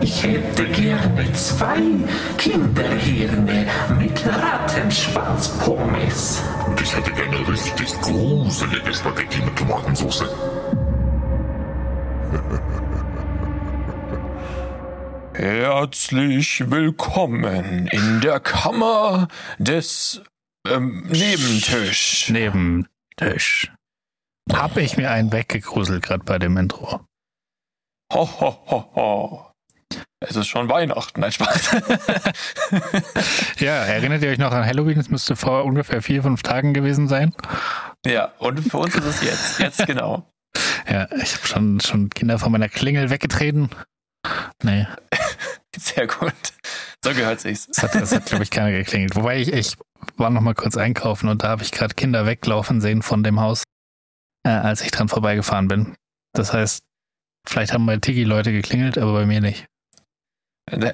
Ich hätte gerne zwei Kinderhirne mit Rattenschwanzpommes. Und ich hätte gerne richtig gruselige Spaghetti mit Tomatensauce. Herzlich willkommen in der Kammer des ähm, Nebentisch. Nebentisch. Hab ich mir einen weggegruselt gerade bei dem Intro. Ho, ho, ho, ho. Es ist schon Weihnachten, ein Spaß. ja, erinnert ihr euch noch an Halloween? Es müsste vor ungefähr vier, fünf Tagen gewesen sein. Ja, und für uns ist es jetzt. Jetzt genau. Ja, ich habe schon, schon Kinder von meiner Klingel weggetreten. Nee. Sehr gut. So gehört sich's. Das hat, das hat glaube ich, keiner geklingelt. Wobei ich, ich war noch mal kurz einkaufen und da habe ich gerade Kinder weglaufen sehen von dem Haus, äh, als ich dran vorbeigefahren bin. Das heißt, vielleicht haben bei Tigi Leute geklingelt, aber bei mir nicht.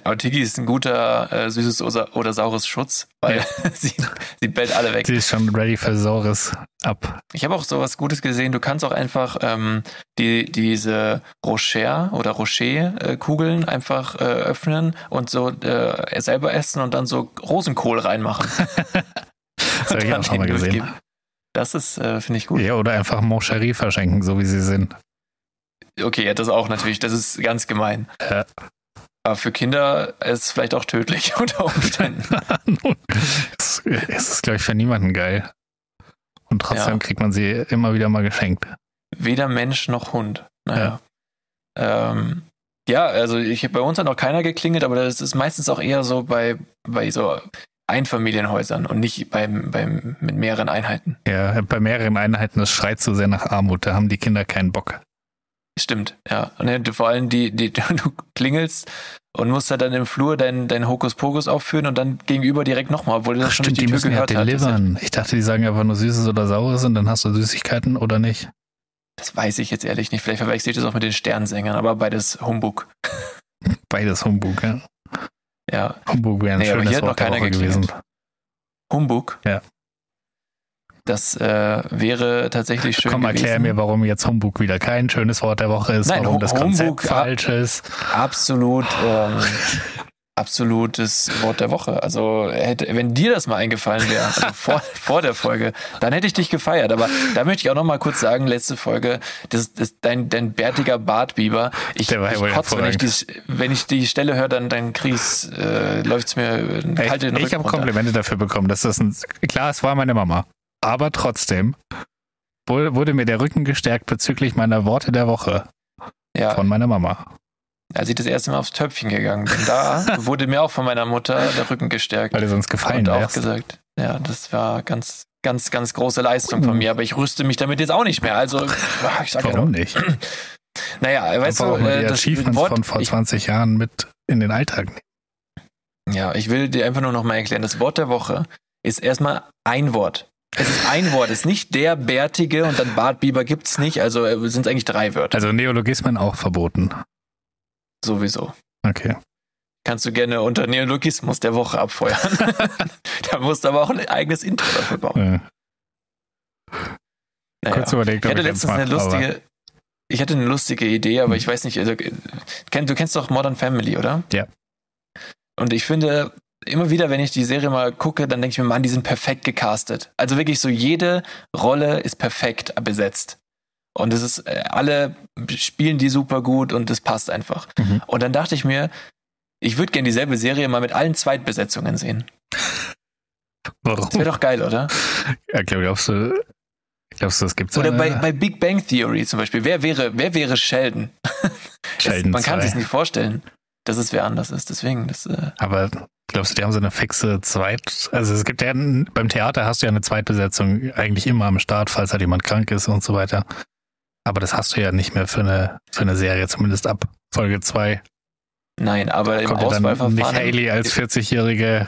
Aber Tigi ist ein guter äh, süßes oder, oder saures Schutz, weil ja. sie, sie bellt alle weg. Sie ist schon ready für saures ab. Ich habe auch sowas Gutes gesehen. Du kannst auch einfach ähm, die, diese Rocher oder Rocher-Kugeln einfach äh, öffnen und so äh, selber essen und dann so Rosenkohl reinmachen. das habe ich auch schon mal gesehen. Das ist, äh, finde ich gut. Ja, oder einfach Moncherie verschenken, so wie sie sind. Okay, ja, das auch natürlich. Das ist ganz gemein. Ja. Aber für Kinder ist es vielleicht auch tödlich unter Umständen. es ist, glaube ich, für niemanden geil. Und trotzdem ja. kriegt man sie immer wieder mal geschenkt. Weder Mensch noch Hund. Naja. Ja, ähm, ja also ich, bei uns hat noch keiner geklingelt, aber das ist meistens auch eher so bei, bei so Einfamilienhäusern und nicht beim, beim, mit mehreren Einheiten. Ja, bei mehreren Einheiten, das schreit so sehr nach Armut, da haben die Kinder keinen Bock. Stimmt, ja. Und vor allem die, die, du klingelst und musst halt dann im Flur deinen dein Hokuspokus aufführen und dann gegenüber direkt nochmal, obwohl du das Ach, schon stimmt, die, die müssen gehört ja delivern. Ich dachte, die sagen einfach nur Süßes oder Saures und dann hast du Süßigkeiten oder nicht. Das weiß ich jetzt ehrlich nicht. Vielleicht verwechsel ich das auch mit den Sternsängern, aber beides Humbug. Beides Humbug, ja. Ja. Humbug wäre ein nee, schönes aber hier Wort hat noch keiner gewesen. Humbug? Ja. Das äh, wäre tatsächlich schön. Komm, gewesen. erklär mir, warum jetzt Humbug wieder kein schönes Wort der Woche ist, Nein, warum das Humbug Konzept falsch ist. Absolut, ähm, absolutes Wort der Woche. Also hätte, wenn dir das mal eingefallen wäre, also vor, vor der Folge, dann hätte ich dich gefeiert. Aber da möchte ich auch noch mal kurz sagen, letzte Folge, das, das, dein, dein bärtiger Bartbiber. Ich, ich kotze, wenn ich, die, wenn ich die Stelle höre, dann, dann krieg's, äh, läuft's mir kalt in den Ich, ich habe Komplimente dafür bekommen. Dass das ein, klar, es war meine Mama aber trotzdem wurde mir der Rücken gestärkt bezüglich meiner Worte der Woche ja. von meiner Mama. Als ich das erste Mal aufs Töpfchen gegangen bin, da wurde mir auch von meiner Mutter der Rücken gestärkt. Weil du sonst gefallen Und auch gesagt, ja, das war ganz, ganz, ganz große Leistung von mir, aber ich rüste mich damit jetzt auch nicht mehr. Also, ich sag Warum ja nicht? Naja, weißt du, äh, das Achievements Wort, von vor 20 ich, Jahren mit in den Alltag nehmen. Ja, ich will dir einfach nur noch mal erklären, das Wort der Woche ist erstmal ein Wort. Es ist ein Wort, es ist nicht der Bärtige und dann Bartbiber gibt's nicht, also äh, sind es eigentlich drei Wörter. Also Neologismen auch verboten. Sowieso. Okay. Kannst du gerne unter Neologismus der Woche abfeuern. da musst du aber auch ein eigenes Intro dafür bauen. Ja. Naja. Kurz überlegt, ich hatte letztens eine lustige, ich hatte eine lustige Idee, aber ich weiß nicht, also, du kennst doch Modern Family, oder? Ja. Und ich finde, immer wieder, wenn ich die Serie mal gucke, dann denke ich mir, Mann, die sind perfekt gecastet. Also wirklich so, jede Rolle ist perfekt besetzt. Und es ist, äh, alle spielen die super gut und das passt einfach. Mhm. Und dann dachte ich mir, ich würde gerne dieselbe Serie mal mit allen Zweitbesetzungen sehen. Warum? Das wäre doch geil, oder? Ja, glaubst du, glaubst du, das gibt's Oder bei, bei Big Bang Theory zum Beispiel. Wer wäre, wer wäre Sheldon? Sheldon das, man kann sich nicht vorstellen, dass es wer anders ist. Deswegen, das. Äh Aber Glaubst du, die haben so eine fixe Zweit... Also es gibt ja, beim Theater hast du ja eine Zweitbesetzung eigentlich immer am Start, falls halt jemand krank ist und so weiter. Aber das hast du ja nicht mehr für eine, für eine Serie, zumindest ab Folge 2. Nein, aber im Auswahlverfahren... Nicht Haley als 40-jährige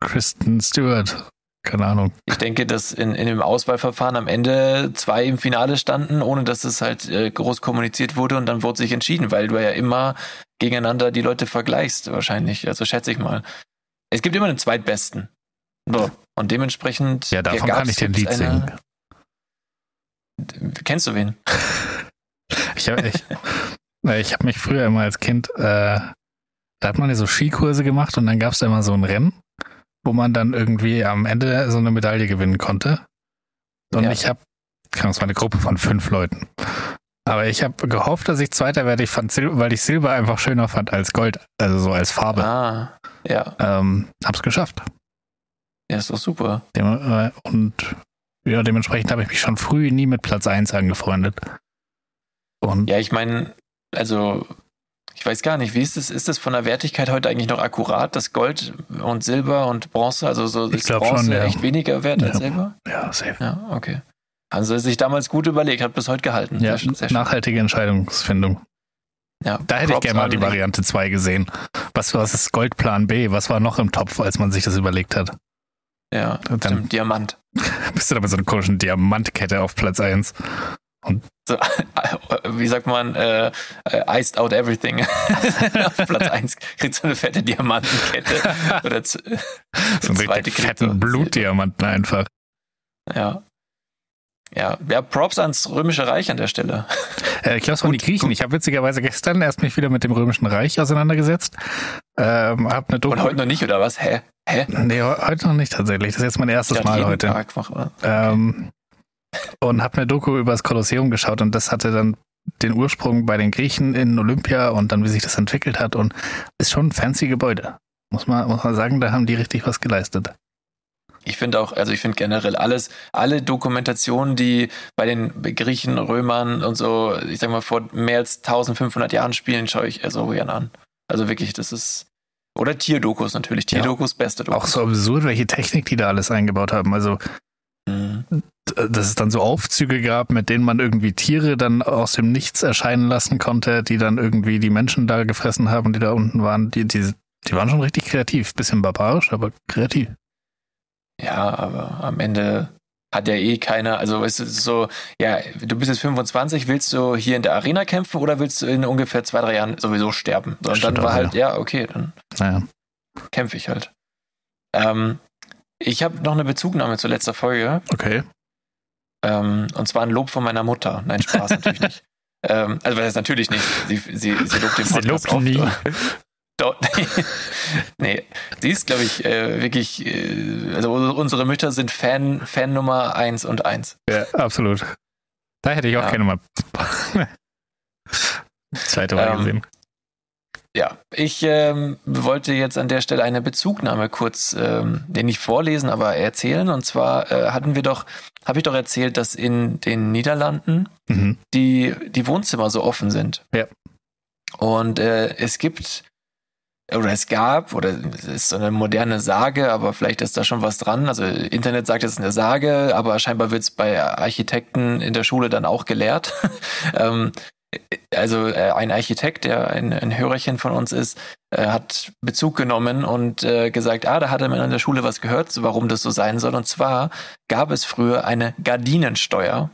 Kristen Stewart keine Ahnung. Ich denke, dass in, in dem Auswahlverfahren am Ende zwei im Finale standen, ohne dass es halt äh, groß kommuniziert wurde und dann wurde sich entschieden, weil du ja immer gegeneinander die Leute vergleichst, wahrscheinlich. Also schätze ich mal. Es gibt immer den Zweitbesten. So. Und dementsprechend. Ja, davon kann ich den Lied singen. Kennst du wen? Ich habe ich, ich hab mich früher immer als Kind, äh, da hat man ja so Skikurse gemacht und dann gab es immer so ein Rennen, wo man dann irgendwie am Ende so eine Medaille gewinnen konnte. Und Ja. ich habe, das war eine Gruppe von fünf Leuten. Aber ich habe gehofft, dass ich Zweiter werde, ich fand Sil weil ich Silber einfach schöner fand als Gold, also so als Farbe. Ah, ja. Ähm, hab's geschafft. Ja, ist doch super. Dem, äh, und ja, dementsprechend habe ich mich schon früh nie mit Platz 1 angefreundet. Und Ja, ich meine, also ich weiß gar nicht, wie ist das, ist das von der Wertigkeit heute eigentlich noch akkurat, dass Gold und Silber und Bronze, also so Ich ist Bronze schon, ja. echt weniger wert als Ja. Silber? ja, safe. Ja, okay. Haben sie sich damals gut überlegt, hat bis heute gehalten. Ja, Sehr schön, sehr schön. nachhaltige Entscheidungsfindung. Ja, Da hätte ich gerne mal die Variante 2 gesehen. Was, was ist Goldplan B? Was war noch im Topf, als man sich das überlegt hat? Ja, Dann- stimmt, Diamant. Bist du da mit so einer komischen Diamantkette auf Platz 1? So, wie sagt man, äh, äh, iced out everything. Auf Platz 1 kriegt so eine fette Diamantenkette. Oder So einen richtig fetten Blutdiamanten einfach. Ja. Ja, ja, Props ans Römische Reich an der Stelle. Äh, ich glaube, es waren die Griechen. gut. Ich habe witzigerweise gestern erst mich wieder mit dem Römischen Reich auseinandergesetzt. Ähm, hab eine Doku. Und heute noch nicht, oder was? Hä? Hä? Nee, he- heute noch nicht tatsächlich. Das ist jetzt mein erstes Mal heute. Tag mach mal. Ähm, und habe eine Doku über das Kolosseum geschaut und das hatte dann den Ursprung bei den Griechen in Olympia und dann wie sich das entwickelt hat und ist schon ein fancy Gebäude. Muss man, muss man sagen, da haben die richtig was geleistet. Ich finde auch, also ich finde generell alles, alle Dokumentationen, die bei den Griechen, Römern und so, ich sag mal, vor mehr als 1500 Jahren spielen, schaue ich so gerne an. Also wirklich, das ist, oder Tierdokus natürlich. Ja. Tierdokus, beste Dokus. Auch so absurd, welche Technik die da alles eingebaut haben. Also, Mhm. dass es dann so Aufzüge gab, mit denen man irgendwie Tiere dann aus dem Nichts erscheinen lassen konnte, die dann irgendwie die Menschen da gefressen haben, die da unten waren. Die, die, die waren schon richtig kreativ. Bisschen barbarisch, aber kreativ. Ja, aber am Ende hat ja eh keiner, also es ist so, ja, du bist jetzt 25, willst du hier in der Arena kämpfen oder willst du in ungefähr zwei, drei Jahren sowieso sterben? Und dann war halt, ja, okay, dann Naja. kämpfe ich halt. Ähm, ich habe noch eine Bezugnahme zur letzten Folge. Okay. Ähm, und zwar ein Lob von meiner Mutter. Nein, Spaß natürlich nicht. Ähm, also das natürlich nicht. Sie, sie, sie lobt den Sie Podcast lobt oft. nie. Nee, sie ist, glaube ich, äh, wirklich, äh, also unsere Mütter sind Fan, Fan Nummer eins und eins. Ja, absolut. Da hätte ich auch Ja. gerne mal zweite Mal Ähm, gesehen. Ja, ich ähm, wollte jetzt an der Stelle eine Bezugnahme kurz, ähm, den nicht vorlesen, aber erzählen. Und zwar äh, hatten wir doch, habe ich doch erzählt, dass in den Niederlanden Mhm. die, die Wohnzimmer so offen sind. Ja. Und äh, es gibt, oder es gab, oder es ist so eine moderne Sage, aber vielleicht ist da schon was dran. Also Internet sagt, es ist eine Sage, aber scheinbar wird es bei Architekten in der Schule dann auch gelehrt. ähm, also äh, ein Architekt, der ein, ein Hörerchen von uns ist, äh, hat Bezug genommen und äh, gesagt, ah, da hat er mal in der Schule was gehört, warum das so sein soll. Und zwar gab es früher eine Gardinensteuer.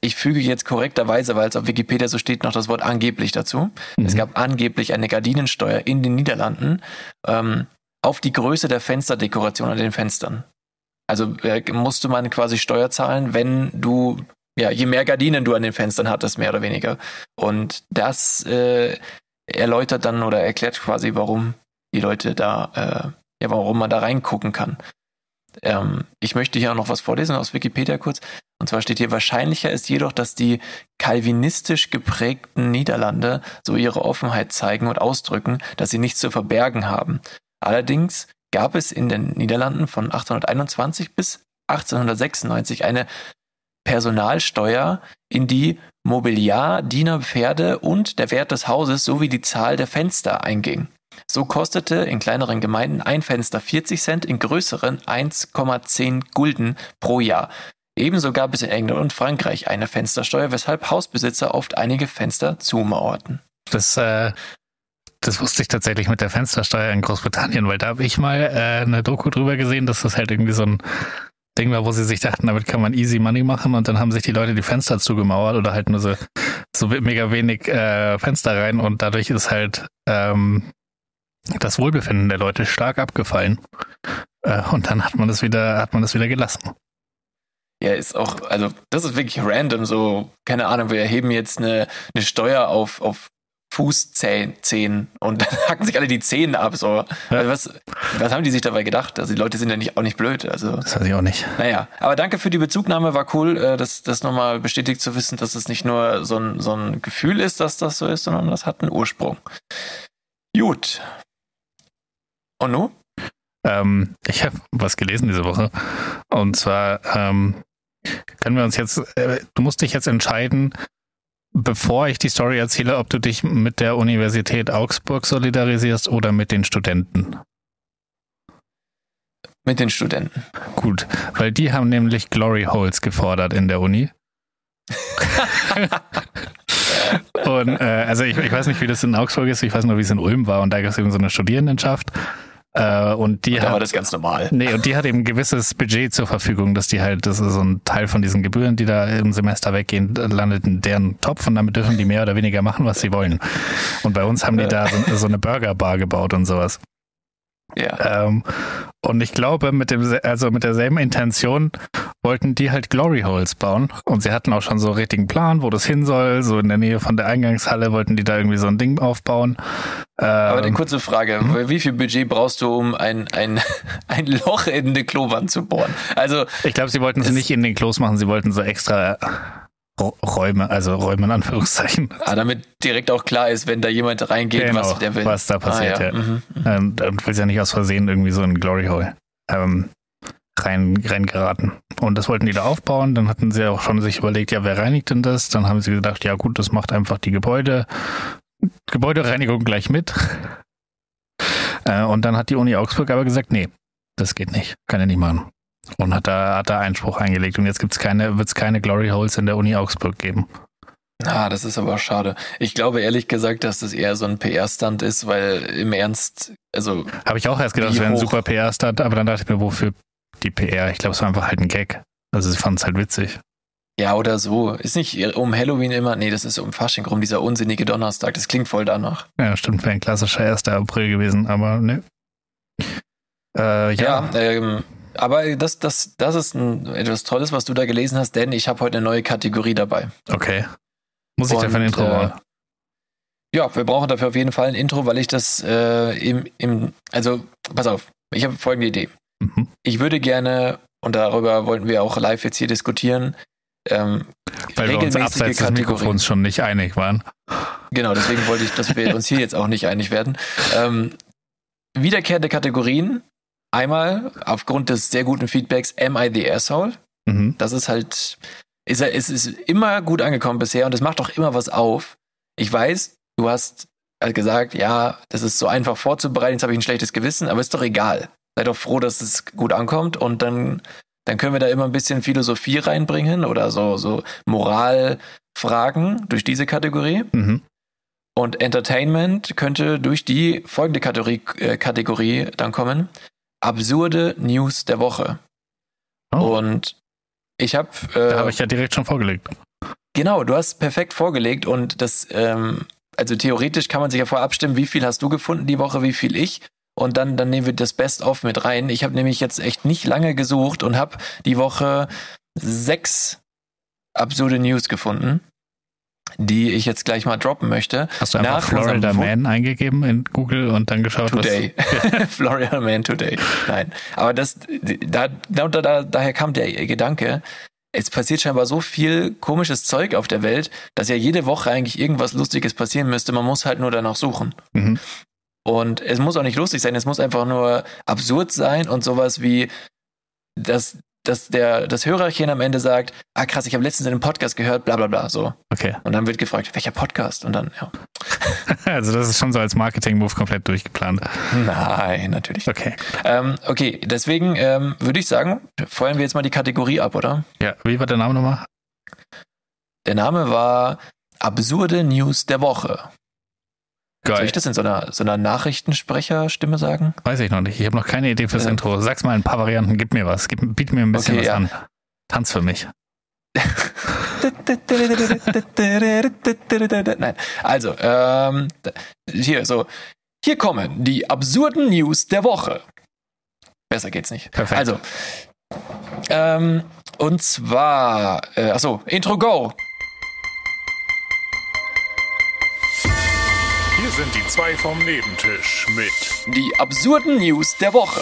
Ich füge jetzt korrekterweise, weil es auf Wikipedia so steht, noch das Wort angeblich dazu. Es Mhm. gab angeblich eine Gardinensteuer in den Niederlanden ähm, auf die Größe der Fensterdekoration an den Fenstern. Also äh, musste man quasi Steuer zahlen, wenn du, ja, je mehr Gardinen du an den Fenstern hattest, mehr oder weniger. Und das äh, erläutert dann oder erklärt quasi, warum die Leute da, äh, ja, warum man da reingucken kann. Ähm, ich möchte hier auch noch was vorlesen aus Wikipedia kurz. Und zwar steht hier, wahrscheinlicher ist jedoch, dass die kalvinistisch geprägten Niederlande so ihre Offenheit zeigen und ausdrücken, dass sie nichts zu verbergen haben. Allerdings gab es in den Niederlanden von 1821 bis 1896 eine Personalsteuer, in die Mobiliar, Diener, Pferde und der Wert des Hauses sowie die Zahl der Fenster einging. So kostete in kleineren Gemeinden ein Fenster 40 Cent, in größeren 1,10 Gulden pro Jahr. Ebenso gab es in England und Frankreich eine Fenstersteuer, weshalb Hausbesitzer oft einige Fenster zumauerten. Das, äh, das wusste ich tatsächlich mit der Fenstersteuer in Großbritannien, weil da habe ich mal äh, eine Doku drüber gesehen, dass das halt irgendwie so ein Ding war, wo sie sich dachten, damit kann man easy money machen und dann haben sich die Leute die Fenster zugemauert oder halt nur so, so mega wenig äh, Fenster rein und dadurch ist halt ähm, das Wohlbefinden der Leute stark abgefallen. Äh, und dann hat man das wieder, hat man das wieder gelassen. Ja, ist auch, also das ist wirklich random, so, keine Ahnung, wir erheben jetzt eine, eine Steuer auf, auf Fußzehen und dann hacken sich alle die Zähne ab. So. Also was, was haben die sich dabei gedacht? Also die Leute sind ja nicht, auch nicht blöd. Also, das weiß ich auch nicht. Naja, aber danke für die Bezugnahme, war cool, äh, das, das nochmal bestätigt zu wissen, dass es nicht nur so ein, so ein Gefühl ist, dass das so ist, sondern das hat einen Ursprung. Gut. Und nun? Ähm, ich habe was gelesen diese Woche. Und zwar ähm, können wir uns jetzt, äh, du musst dich jetzt entscheiden, bevor ich die Story erzähle, ob du dich mit der Universität Augsburg solidarisierst oder mit den Studenten. Mit den Studenten. Gut, weil die haben nämlich Glory Holes gefordert in der Uni. und äh, also ich, ich weiß nicht, wie das in Augsburg ist, ich weiß nur, wie es in Ulm war und da gab es eben so eine Studierendenschaft äh, und die und da hat, war das ganz normal. Nee, und die hat eben ein gewisses Budget zur Verfügung, dass die halt, das ist so ein Teil von diesen Gebühren, die da im Semester weggehen, landet in deren Topf und damit dürfen die mehr oder weniger machen, was sie wollen. Und bei uns haben die da so, so eine Burgerbar gebaut und sowas. Ja. Ähm, und ich glaube, mit dem, also mit derselben Intention wollten die halt Glory Holes bauen. Und sie hatten auch schon so einen richtigen Plan, wo das hin soll. So in der Nähe von der Eingangshalle wollten die da irgendwie so ein Ding aufbauen. Ähm, Aber eine kurze Frage. Hm? Wie viel Budget brauchst du, um ein, ein, ein Loch in eine Klowand zu bohren? Also. Ich glaube, sie wollten es nicht in den Klos machen, sie wollten so extra Räume, also Räume in Anführungszeichen. Ah, damit direkt auch klar ist, wenn da jemand reingeht, genau, was der will. Was da passiert, ah, ja. ja. Mhm, mhm. Ähm, und will ja nicht aus Versehen irgendwie so ein Glory Hole ähm, rein, reingeraten. Und das wollten die da aufbauen. Dann hatten sie auch schon sich überlegt, ja, wer reinigt denn das? Dann haben sie gedacht, ja gut, das macht einfach die Gebäude, Gebäudereinigung gleich mit. Äh, und dann hat die Uni Augsburg aber gesagt, nee, das geht nicht, kann er nicht machen. Und hat da, hat da Einspruch eingelegt. Und jetzt gibt's keine, wird's keine Glory Holes in der Uni Augsburg geben. Ah, das ist aber schade. Ich glaube ehrlich gesagt, dass das eher so ein PR-Stand ist, weil im Ernst, also. Habe ich auch erst gedacht, es wäre ein super PR-Stand, aber dann dachte ich mir, wofür die PR? Ich glaube, es war einfach halt ein Gag. Also sie fanden es halt witzig. Ja, oder so. Ist nicht um Halloween immer, nee, das ist um Fasching rum, dieser unsinnige Donnerstag. Das klingt voll danach. Ja, stimmt, wäre ein klassischer 1. April gewesen, aber ne. Äh, ja, ja ähm, aber das, das, das ist ein, etwas Tolles, was du da gelesen hast, denn ich habe heute eine neue Kategorie dabei. Okay. Muss ich Und, dafür ein Intro äh, Ja, wir brauchen dafür auf jeden Fall ein Intro, weil ich das äh, im, im, also pass auf, ich habe folgende Idee. Mhm. Ich würde gerne, und darüber wollten wir auch live jetzt hier diskutieren, ähm, weil wir uns abseits des Mikrofons schon nicht einig waren. Genau, deswegen wollte ich, dass wir uns hier jetzt auch nicht einig werden. Ähm, wiederkehrende Kategorien, Einmal aufgrund des sehr guten Feedbacks Am I the Asshole? Mhm. Das ist halt, ist, es ist immer gut angekommen bisher und es macht auch immer was auf. Ich weiß, du hast halt gesagt, ja, das ist so einfach vorzubereiten, jetzt habe ich ein schlechtes Gewissen, aber ist doch egal. Sei doch froh, dass es gut ankommt und dann, dann können wir da immer ein bisschen Philosophie reinbringen oder so, so Moralfragen durch diese Kategorie. Mhm. Und Entertainment könnte durch die folgende Kategorie, äh, Kategorie dann kommen absurde News der Woche. Oh. Und ich habe. Äh, da habe ich ja direkt schon vorgelegt. Genau, du hast perfekt vorgelegt und das, ähm, also theoretisch kann man sich ja vorher abstimmen, wie viel hast du gefunden die Woche, wie viel ich. Und dann, dann nehmen wir das Best-of mit rein. Ich habe nämlich jetzt echt nicht lange gesucht und habe die Woche sechs absurde News gefunden die ich jetzt gleich mal droppen möchte. Hast du einfach Florida Man eingegeben in Google und dann geschaut, today. was... Florida Man Today. Nein. Aber das, da, da, da, daher kam der Gedanke, es passiert scheinbar so viel komisches Zeug auf der Welt, dass ja jede Woche eigentlich irgendwas Lustiges passieren müsste. Man muss halt nur danach suchen. Mhm. Und es muss auch nicht lustig sein, es muss einfach nur absurd sein und sowas wie, dass dass der, das Hörerchen am Ende sagt, ah krass, ich habe letztens in einem Podcast gehört, bla bla bla, so. Okay. Und dann wird gefragt, welcher Podcast? Und dann, ja. also das ist schon so als Marketing-Move komplett durchgeplant. Nein, natürlich. Okay. Ähm, okay, deswegen ähm, würde ich sagen, feuern wir jetzt mal die Kategorie ab, oder? Ja, wie war der Name nochmal? Der Name war Absurde News der Woche. Soll Geil. ich das in so einer, so einer Nachrichtensprecherstimme sagen? Weiß ich noch nicht. Ich habe noch keine Idee fürs Äh. Intro. Sag's mal in ein paar Varianten. Gib mir was. Gib, biet mir ein bisschen Okay, was ja. an. Tanz für mich. Nein, also, ähm, hier, so. Hier kommen die absurden News der Woche. Besser geht's nicht. Perfekt. Also, ähm, und zwar, äh, achso, Intro Go. Sind die zwei vom Nebentisch mit Die absurden News der Woche.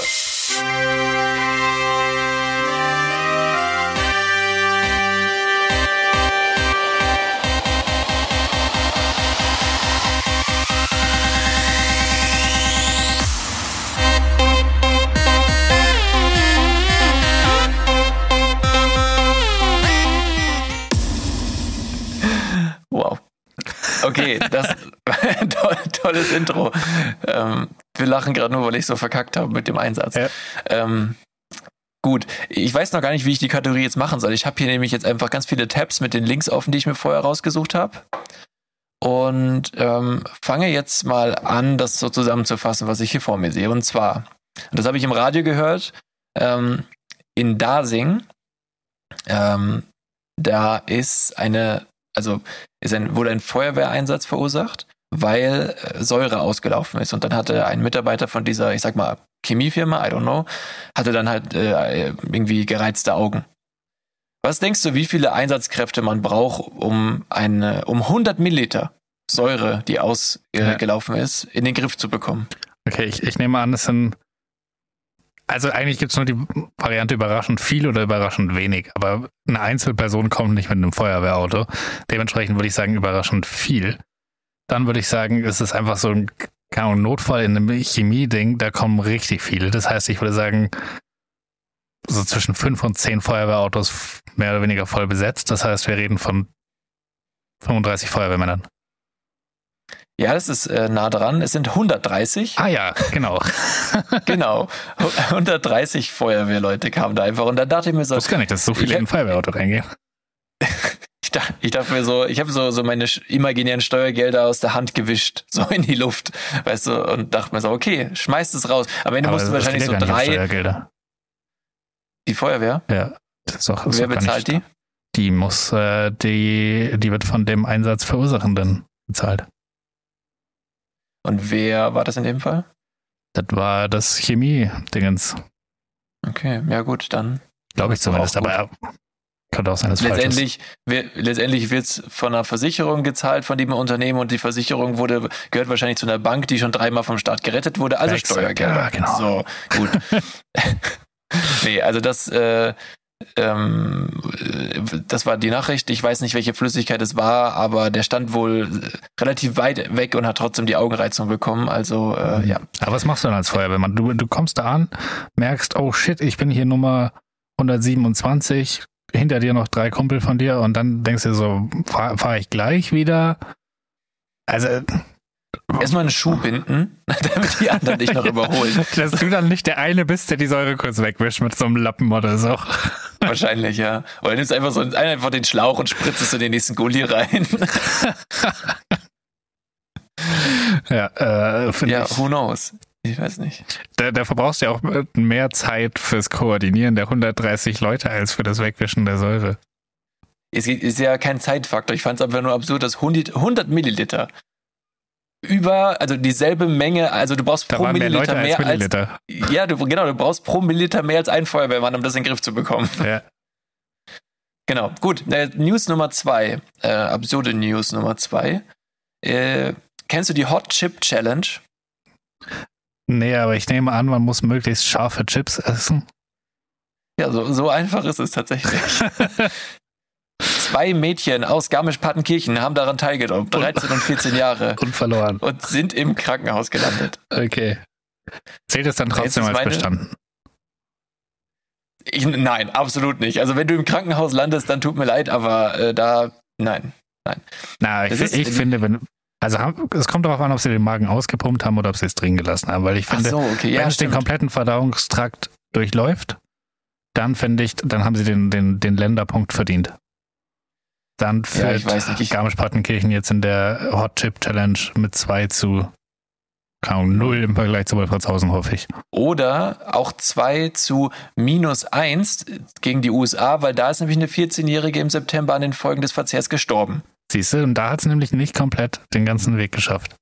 Intro. Ähm, wir lachen gerade nur, weil ich so verkackt habe mit dem Einsatz. Ja. Ähm, gut, ich weiß noch gar nicht, wie ich die Kategorie jetzt machen soll. Ich habe hier nämlich jetzt einfach ganz viele Tabs mit den Links offen, die ich mir vorher rausgesucht habe. Und ähm, fange jetzt mal an, das so zusammenzufassen, was ich hier vor mir sehe. Und zwar, und das habe ich im Radio gehört, ähm, in Dasing, ähm, da ist eine, also ist ein, wurde ein Feuerwehreinsatz verursacht, weil äh, Säure ausgelaufen ist. Und dann hatte ein Mitarbeiter von dieser, ich sag mal, Chemiefirma, I don't know, hatte dann halt äh, irgendwie gereizte Augen. Was denkst du, wie viele Einsatzkräfte man braucht, um eine, um 100 Milliliter Säure, die Ja. ausgelaufen ist, in den Griff zu bekommen? Okay, ich, ich nehme an, es sind. Also eigentlich gibt's nur die Variante überraschend viel oder überraschend wenig, aber eine Einzelperson kommt nicht mit einem Feuerwehrauto. Dementsprechend würde ich sagen, überraschend viel. Dann würde ich sagen, es ist einfach so ein keine Notfall in einem Chemie-Ding, da kommen richtig viele. Das heißt, ich würde sagen, so zwischen fünf und zehn Feuerwehrautos mehr oder weniger voll besetzt. Das heißt, wir reden von 35 Feuerwehrmännern. Ja, das ist äh, nah dran. Es sind 130. Ah ja, genau. Genau. 130 Feuerwehrleute kamen da einfach. Und da dachte ich mir so, Ich wusste gar nicht, dass so viele Ich- in ein Feuerwehrauto reingehen. ich dachte, ich dachte mir so, ich habe so, so meine imaginären Steuergelder aus der Hand gewischt, so in die Luft, weißt du, und dachte mir so, okay, schmeißt es raus. Am Ende mussten das wahrscheinlich so drei, Steuergelder. die Feuerwehr. Ja, ist Wer bezahlt die? Die muss, äh, die, die wird von dem Einsatzverursachenden bezahlt. Und wer war das in dem Fall? Das war das Chemie-Dingens, Okay, ja gut, dann. glaube ich auch zumindest. Aber ja, könnte auch sein, dass es. Letztendlich, wir- letztendlich wird's von einer Versicherung gezahlt von dem Unternehmen und die Versicherung wurde, gehört wahrscheinlich zu einer Bank, die schon dreimal vom Staat gerettet wurde, also Exakt, Steuergelder. ja, genau. So, gut. nee, also das, äh, ähm, äh, das war die Nachricht. Ich weiß nicht, welche Flüssigkeit es war, aber der stand wohl äh, relativ weit weg und hat trotzdem die Augenreizung bekommen. Also, äh, ja. Aber was machst du dann als Feuerwehrmann? Du, du kommst da an, merkst, oh shit, ich bin hier Nummer 127, hinter dir noch drei Kumpel von dir und dann denkst du so, fahre fahr ich gleich wieder? Also, Erstmal einen Schuh binden, damit die anderen dich noch überholen. dass du dann nicht der eine bist, der die Säure kurz wegwischt mit so einem Lappen oder so. Wahrscheinlich, ja. Oder nimmst einfach so einfach den Schlauch und spritzt es in den nächsten Gully rein. Ja, äh, finde ja, ich. who knows? Ich weiß nicht. Da, da verbrauchst du ja auch mehr Zeit fürs Koordinieren der 130 Leute als für das Wegwischen der Säure. Es ist ja kein Zeitfaktor. Ich fand es einfach nur absurd, dass 100, 100 Milliliter über, also dieselbe Menge, also du brauchst Da pro mehr Milliliter Leute mehr als Milliliter. als, ja, du, genau, du brauchst pro Milliliter mehr als ein Feuerwehrmann, um das in den Griff zu bekommen. Ja. Genau, gut. Äh, News Nummer zwei, äh, absurde News Nummer zwei. Äh, kennst du die Hot Chip Challenge? Nee, aber ich nehme an, man muss möglichst scharfe Chips essen. Ja, so, so einfach ist es tatsächlich. Zwei Mädchen aus Garmisch-Partenkirchen haben daran teilgenommen, 13 und 14 Jahre, Und verloren. und sind im Krankenhaus gelandet. Okay. Zählt es dann trotzdem als meine- bestanden? Ich, nein, absolut nicht. Also wenn du im Krankenhaus landest, dann tut mir leid, aber äh, da, nein. Na, ich, ist- ich finde, wenn. Also es kommt darauf an, ob sie den Magen ausgepumpt haben oder ob sie es drin gelassen haben, weil ich finde, so, okay, wenn ja, es den kompletten Verdauungstrakt durchläuft, dann finde ich, dann haben sie den, den, den Länderpunkt verdient. Dann Ja, führt ich- Garmisch-Partenkirchen jetzt in der Hot Chip Challenge mit 2 zu kaum null im Vergleich zu Wolfratshausen, hoffe ich. Oder auch 2 zu minus 1 gegen die USA, weil da ist nämlich eine 14-Jährige im September an den Folgen des Verzehrs gestorben. Siehst du, und da hat es nämlich nicht komplett den ganzen Weg geschafft.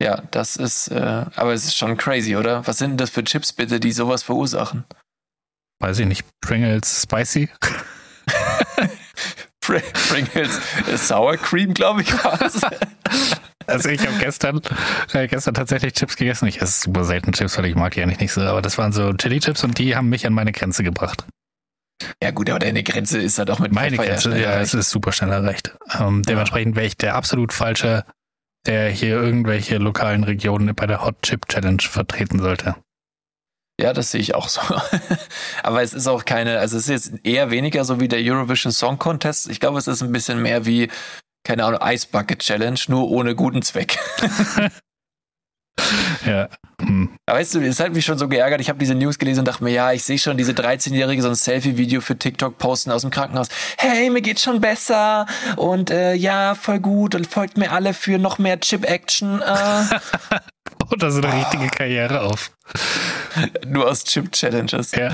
Ja, das ist, äh, aber es ist schon crazy, oder? Was sind denn das für Chips bitte, die sowas verursachen? Weiß ich nicht, Pringles Spicy? Pr Pringles äh, Sour Cream, glaube ich, war es. Also ich habe gestern, äh, gestern tatsächlich Chips gegessen. Ich esse super selten Chips, weil ich mag die eigentlich nicht so, aber das waren so Chili-Chips und die haben mich an meine Grenze gebracht. Ja gut, aber deine Grenze ist halt auch mit Meine Grenze, ja, erreicht. es ist super schnell erreicht. Ähm, dementsprechend wäre ich der absolut falsche, der hier irgendwelche lokalen Regionen bei der Hot Chip Challenge vertreten sollte. Ja, das sehe ich auch so. Aber es ist auch keine, also es ist jetzt eher weniger so wie der Eurovision Song Contest. Ich glaube, es ist ein bisschen mehr wie, keine Ahnung, Ice Bucket Challenge, nur ohne guten Zweck. Ja. Hm. Aber weißt du, es hat mich schon so geärgert. Ich habe diese News gelesen und dachte mir, ja, ich sehe schon diese 13-Jährige so ein Selfie-Video für TikTok posten aus dem Krankenhaus. Hey, mir geht's schon besser und äh, ja, voll gut und folgt mir alle für noch mehr Chip-Action. Äh. Oder so eine richtige Karriere auf. nur aus Chip-Challenges. Ja.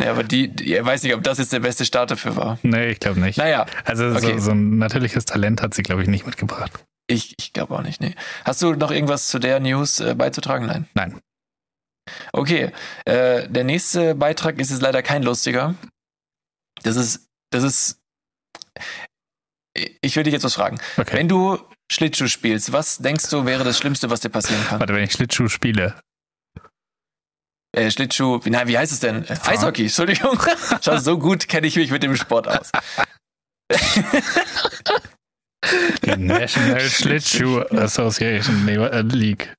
Ja, aber die, die, ich weiß nicht, ob das jetzt der beste Start dafür war. Nee, ich glaube nicht. Naja, Also okay. so, so ein natürliches Talent hat sie, glaube ich, nicht mitgebracht. Ich, ich glaube auch nicht, nee. Hast du noch irgendwas zu der News äh, beizutragen? Nein. Nein. Okay, äh, der nächste Beitrag ist jetzt leider kein lustiger. Das ist, das ist, ich will dich jetzt was fragen. Okay. Wenn du Schlittschuh spielst, was denkst du wäre das Schlimmste, was dir passieren kann? Warte, wenn ich Schlittschuh spiele. Äh, Schlittschuh, wie, nein, wie heißt es denn? Äh, Eishockey, Entschuldigung. Schau, so gut kenne ich mich mit dem Sport aus. Die National Schlittschuh Association nee, äh, League.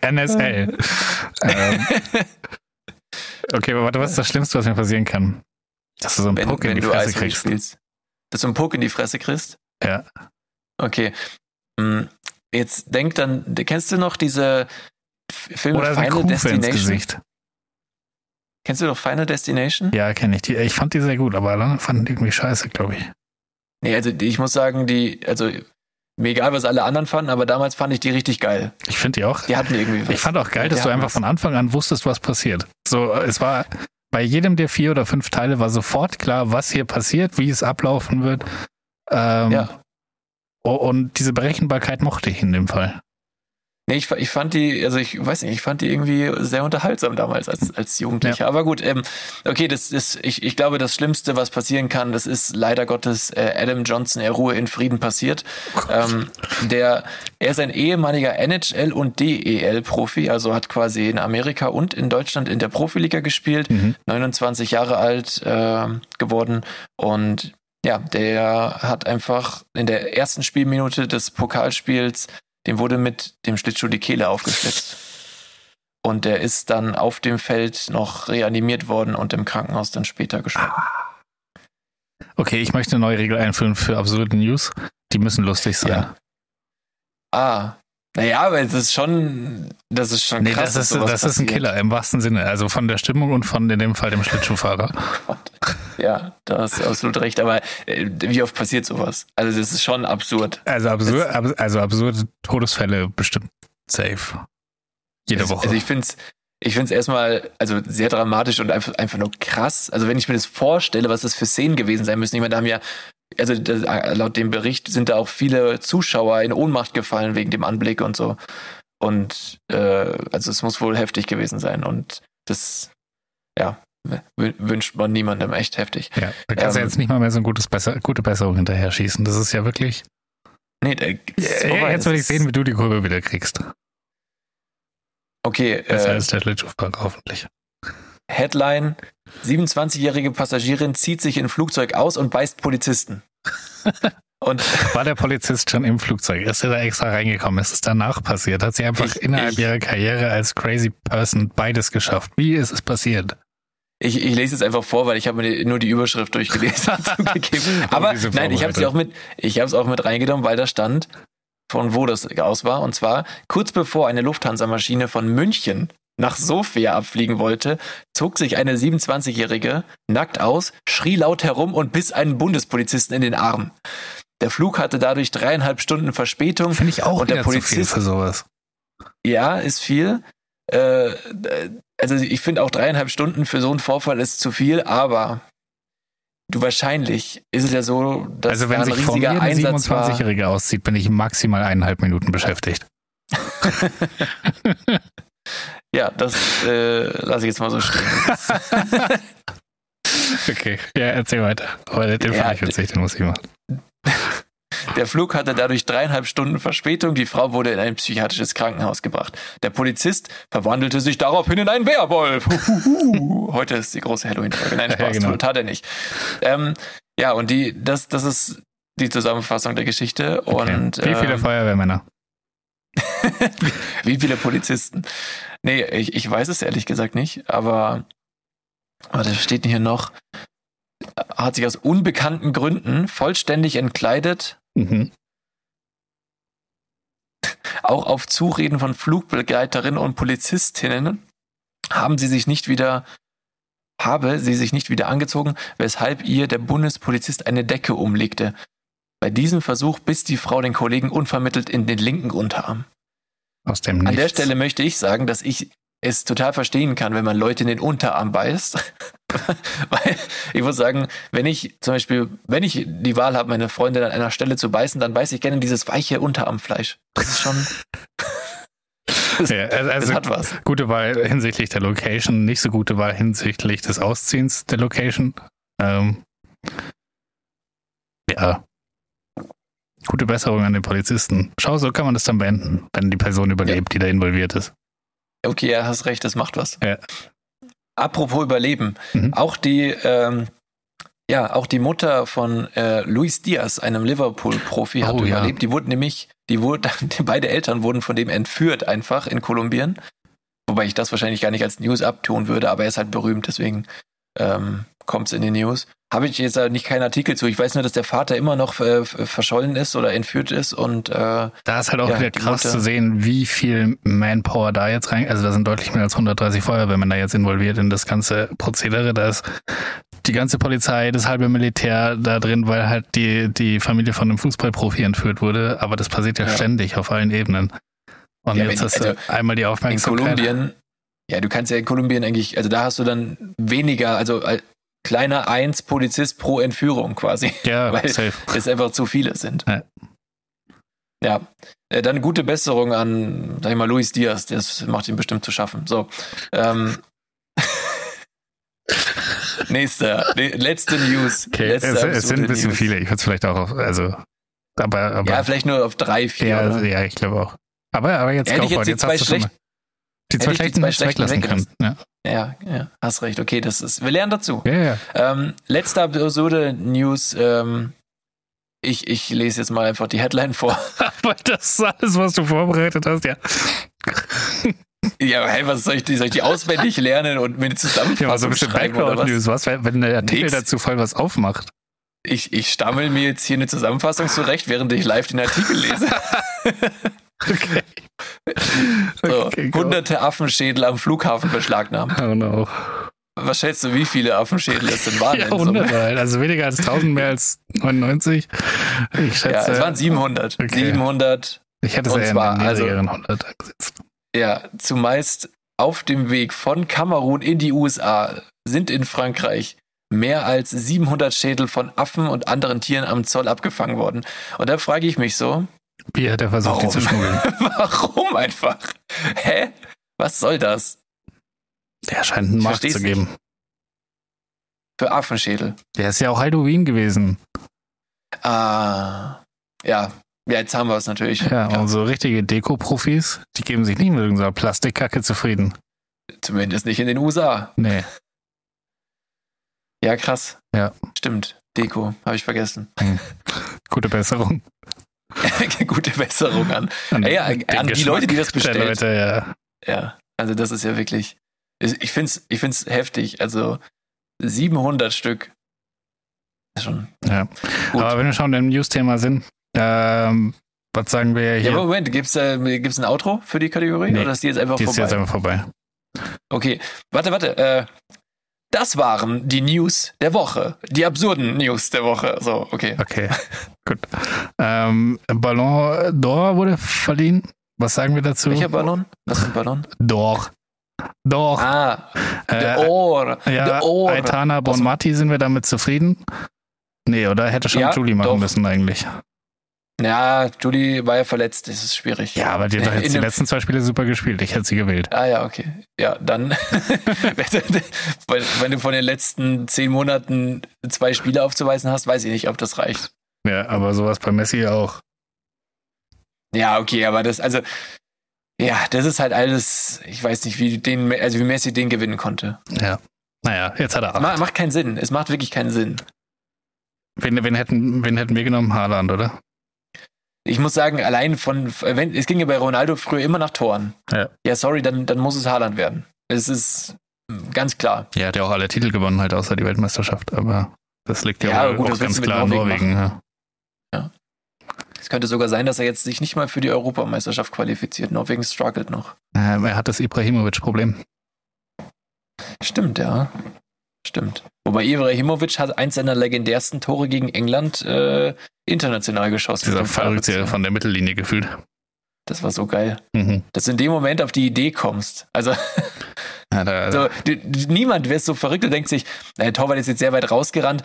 NSL. ähm, okay, aber warte, was ist das Schlimmste, was mir passieren kann? Dass du so einen Wenn, Puck in die Fresse kriegst. spielst. Dass du einen Puck in die Fresse kriegst? Ja. Okay. Hm, Jetzt denk dann, kennst du noch diese Filme Oder Final ins Destination? Gesicht. Kennst du doch Final Destination? Ja, kenne ich. Die, ich fand die sehr gut, aber dann fanden die irgendwie scheiße, glaube ich. Nee, also ich muss sagen, die, also mir egal, was alle anderen fanden, aber damals fand ich die richtig geil. Ich finde die auch. Die hatten irgendwie was. Ich fand auch geil, dass du einfach was. von Anfang an wusstest, was passiert. So, es war bei jedem der vier oder fünf Teile war sofort klar, was hier passiert, wie es ablaufen wird. Ähm, Ja. Und diese Berechenbarkeit mochte ich in dem Fall. Nee, ich, ich fand die, also ich weiß nicht, ich fand die irgendwie sehr unterhaltsam damals als, als Jugendlicher. Aber gut, ähm, okay, das ist, ich, ich glaube, das Schlimmste, was passieren kann, das ist leider Gottes äh, Adam Johnson, er Ruhe in Frieden passiert. Ähm, der, er ist ein ehemaliger NHL- und DEL-Profi, also hat quasi in Amerika und in Deutschland in der Profiliga gespielt, Mhm. 29 Jahre alt äh, geworden und ja, der hat einfach in der ersten Spielminute des Pokalspiels, dem wurde mit dem Schlittschuh die Kehle aufgeschlitzt. Und der ist dann auf dem Feld noch reanimiert worden und im Krankenhaus dann später gestorben. Okay, ich möchte eine neue Regel einführen für absurde News. Die müssen lustig sein. Ja. Ah. Naja, aber es ist schon, das ist schon Nee, krass. das ist, das ist ein. Killer im wahrsten Sinne. Also von der Stimmung und von in dem Fall dem Schlittschuhfahrer. Ja, da hast du absolut recht. Aber äh, wie oft passiert sowas? Also das ist schon absurd. Also, absur ab also absurde Todesfälle bestimmt safe. Jede also, Woche. Also ich finde es ich find's erstmal also sehr dramatisch und einfach, einfach nur krass. Also wenn ich mir das vorstelle, was das für Szenen gewesen sein müssen. Ich meine, da haben ja, also das, laut dem Bericht sind da auch viele Zuschauer in Ohnmacht gefallen wegen dem Anblick und so. Und äh, also es muss wohl heftig gewesen sein. Und das, ja, wünscht man niemandem echt heftig. ja, da kannst du ähm, jetzt nicht mal mehr so ein gutes Besser gute Besserung hinterher schießen. Das ist ja wirklich. Nee, da, ist Ja, jetzt will ich sehen, wie du die Kurve wieder kriegst. Okay, Das äh, heißt der Schlittschuhfahrer hoffentlich. Headline: 27-jährige Passagierin zieht sich in Flugzeug aus und beißt Polizisten. und War der Polizist schon im Flugzeug? Ist er da extra reingekommen? Ist es danach passiert? Hat sie einfach Ich- innerhalb ich- ihrer Karriere als crazy person beides geschafft? Wie ist es passiert? Ich, ich lese jetzt einfach vor, weil ich habe mir nur die Überschrift durchgelesen zugegeben. Aber nein, ich habe sie auch mit, ich habe es auch mit reingenommen, weil da stand, von wo das aus war. Und zwar kurz bevor eine Lufthansa-Maschine von München nach Sofia abfliegen wollte, zog sich eine 27-Jährige nackt aus, schrie laut herum und biss einen Bundespolizisten in den Arm. Der Flug hatte dadurch dreieinhalb Stunden Verspätung. Finde ich auch Und der Polizist- für sowas. Ja, ist viel. Äh, also ich finde auch dreieinhalb Stunden für so einen Vorfall ist zu viel, aber du wahrscheinlich ist es ja so, dass Also wenn da ein sich vor mir riesiger eine Einsatz war. 27-Jährige auszieht, bin ich maximal eineinhalb Minuten beschäftigt. Ja, das äh, lasse ich jetzt mal so stehen. Okay, ja, erzähl weiter. Aber den Ja, fand ich witzig, den muss ich machen. Der Flug hatte dadurch dreieinhalb Stunden Verspätung. Die Frau wurde in ein psychiatrisches Krankenhaus gebracht. Der Polizist verwandelte sich daraufhin in einen Werwolf. Heute ist die große Halloween-Folge. Nein, Ja, Spaß, genau. tat er nicht. Ähm, ja, und die, das, das ist die Zusammenfassung der Geschichte. Okay. Und Wie viele ähm, Feuerwehrmänner? Wie viele Polizisten? Nee, ich, ich weiß es ehrlich gesagt nicht, aber, aber das steht hier noch. Hat sich aus unbekannten Gründen vollständig entkleidet, Mhm. auch auf Zureden von Flugbegleiterinnen und Polizistinnen haben sie sich nicht wieder habe sie sich nicht wieder angezogen, weshalb ihr der Bundespolizist eine Decke umlegte. Bei diesem Versuch biss die Frau den Kollegen unvermittelt in den linken Unterarm. Aus dem An der. Stelle möchte ich sagen, dass ich es total verstehen kann, wenn man Leute in den Unterarm beißt. Weil ich muss sagen, wenn ich zum Beispiel, wenn ich die Wahl habe, meine Freundin an einer Stelle zu beißen, dann beiße ich gerne dieses weiche Unterarmfleisch. Das ist schon, Ja, das also hat was. gute Wahl hinsichtlich der Location, nicht so gute Wahl hinsichtlich des Ausziehens der Location. Ähm, ja. Gute Besserung an den Polizisten. Schau, so kann man das dann beenden, wenn die Person überlebt, die da involviert ist. Okay, ja, hast recht, das macht was. Ja. Apropos Überleben, Mhm. auch die, ähm, ja, auch die Mutter von äh, Luis Diaz, einem Liverpool-Profi, hat Oh, ja. überlebt. Die wurden nämlich, die wurden, die beide Eltern wurden von dem entführt einfach in Kolumbien. Wobei ich das wahrscheinlich gar nicht als News abtun würde, aber er ist halt berühmt, deswegen ähm, kommt es in die News. Habe ich jetzt halt nicht keinen Artikel zu. Ich weiß nur, dass der Vater immer noch äh, verschollen ist oder entführt ist und äh, Da ist halt auch Ja, wieder krass Mutter- zu sehen, wie viel Manpower da jetzt rein, also da sind deutlich mehr als 130 Feuerwehrmänner jetzt involviert in das ganze Prozedere. Da ist die ganze Polizei, das halbe Militär da drin, weil halt die, die Familie von einem Fußballprofi entführt wurde. Aber das passiert ja, Ja. ständig auf allen Ebenen. Und Ja, jetzt wenn- hast du also einmal die in Aufmerksamkeit. Kolumbien, ja, du kannst ja in Kolumbien eigentlich, also da hast du dann weniger, also äh, kleiner eins Polizist pro Entführung quasi, Ja, weil safe. es einfach zu viele sind. Ja. Ja, äh, dann gute Besserung an, sag ich mal, Luis Diaz, das macht ihm bestimmt zu schaffen. So, ähm, nächster, letzte News. Okay, es, letzte es sind ein bisschen News. viele. Ich würde es vielleicht auch auf, also, aber, aber Ja, vielleicht nur auf drei, vier. ja, ja, ich glaube auch. Aber, aber jetzt, Hätte ich jetzt die jetzt zwei du schon schlecht- mal die zwei schlechten schlechten weglassen können. Ja, ja, ja, hast recht. Okay, das ist, wir lernen dazu. ja, ja. Ähm, letzte absurde News. Ähm, ich, ich lese jetzt mal einfach die Headline vor. Aber das ist alles, was du vorbereitet hast, ja. ja, hey, was soll ich, die- soll ich die auswendig lernen und mir eine Ja, mal Zusammenfassung so ein bisschen schreiben oder was? Background-News. Was, wenn wenn der Artikel Nix. dazu voll was aufmacht? Ich, ich stammel mir jetzt hier eine Zusammenfassung zurecht, während ich live den Artikel lese. Okay. So, Okay, hunderte Affenschädel am Flughafen beschlagnahmt. Oh no. Was schätzt du, wie viele Affenschädel es denn waren? Ja, in Summe? 100 halt. Also weniger als 1000, mehr als 99. Ich schätze. Ja, es waren 700. Okay. 700, ich hätte es und eher in zwar, den also- niedrigeren 100 angesetzt. ja, zumeist auf dem Weg von Kamerun in die USA sind in Frankreich mehr als 700 Schädel von Affen und anderen Tieren am Zoll abgefangen worden. Und da frage ich mich so, Wie hat er versucht, die Warum? zu schmuggeln? warum einfach? Hä? Was soll das? Der scheint einen Markt zu geben. Für Affenschädel. Der ist ja auch Halloween gewesen. Ah, ja. Ja, jetzt haben wir es natürlich. Ja, Klar. und so richtige Deko-Profis, die geben sich nicht mit irgendeiner Plastikkacke zufrieden. Zumindest nicht in den USA. Nee. Ja, krass. Ja. Stimmt. Deko, habe ich vergessen. Gute Besserung. Gute Besserung an. An, Ja, den an die Leute, die das der bestellt. Leute, ja. Ja, also das ist ja wirklich. Ich finde es ich find's heftig. Also 700 Stück. Ist Schon. ja. Gut. Aber wenn wir schon im News-Thema sind, ähm, was sagen wir Ja, hier? aber Moment, gibt es äh, gibt's ein Outro für die Kategorie? Nee, oder ist die jetzt einfach die ist vorbei? jetzt einfach vorbei. Okay, warte, warte. Äh, das waren die News der Woche. Die absurden News der Woche. So, okay. Okay, gut. Ähm, Ballon d'Or wurde verliehen. Was sagen wir dazu? Welcher Ballon? Was für ein Ballon? Doch. Doch. Ah, Äh, der Ohr. ja, der Ohr. Aitana Bonmati sind wir damit zufrieden? Nee, oder hätte schon Ja, Julie machen doch. müssen eigentlich. Ja, Julie war ja verletzt, das ist schwierig. Ja, aber die hat jetzt die letzten zwei Spiele super gespielt. Ich hätte sie gewählt. Ah ja, okay. Ja, dann, wenn, du von den letzten zehn Monaten zwei Spiele aufzuweisen hast, weiß ich nicht, ob das reicht. Ja, aber sowas bei Messi auch. Ja, okay, aber das, also, ja, das ist halt alles, ich weiß nicht, wie den, also wie Messi den gewinnen konnte. Ja. Naja, jetzt hat er ma- acht. macht keinen Sinn. Es macht wirklich keinen Sinn. Wen, wen, hätten, wen hätten wir genommen? Haaland, oder? Ich muss sagen, allein von, wenn, es ging ja bei Ronaldo früher immer nach Toren. Ja. Ja, sorry, dann, dann muss es Haaland werden. Es ist ganz klar. Ja, hat ja auch alle Titel gewonnen, halt außer die Weltmeisterschaft. Aber das liegt ja, Ja, wohl gut, auch ganz klar an Norwegen Norwegen. Ja. Es könnte sogar sein, dass er jetzt sich nicht mal für die Europameisterschaft qualifiziert. Norwegen struggelt noch. Ähm, er hat das Ibrahimovic-Problem. Stimmt, ja. Stimmt. Wobei Ibrahimovic hat eins seiner legendärsten Tore gegen England äh, international geschossen. Dieser Fallrückzieher von der Mittellinie gefühlt. Das war so geil. Mhm. Dass du in dem Moment auf die Idee kommst. Also Ja, da, so, du, du- niemand wäre so verrückt und denkt sich, der Torwart ist jetzt sehr weit rausgerannt.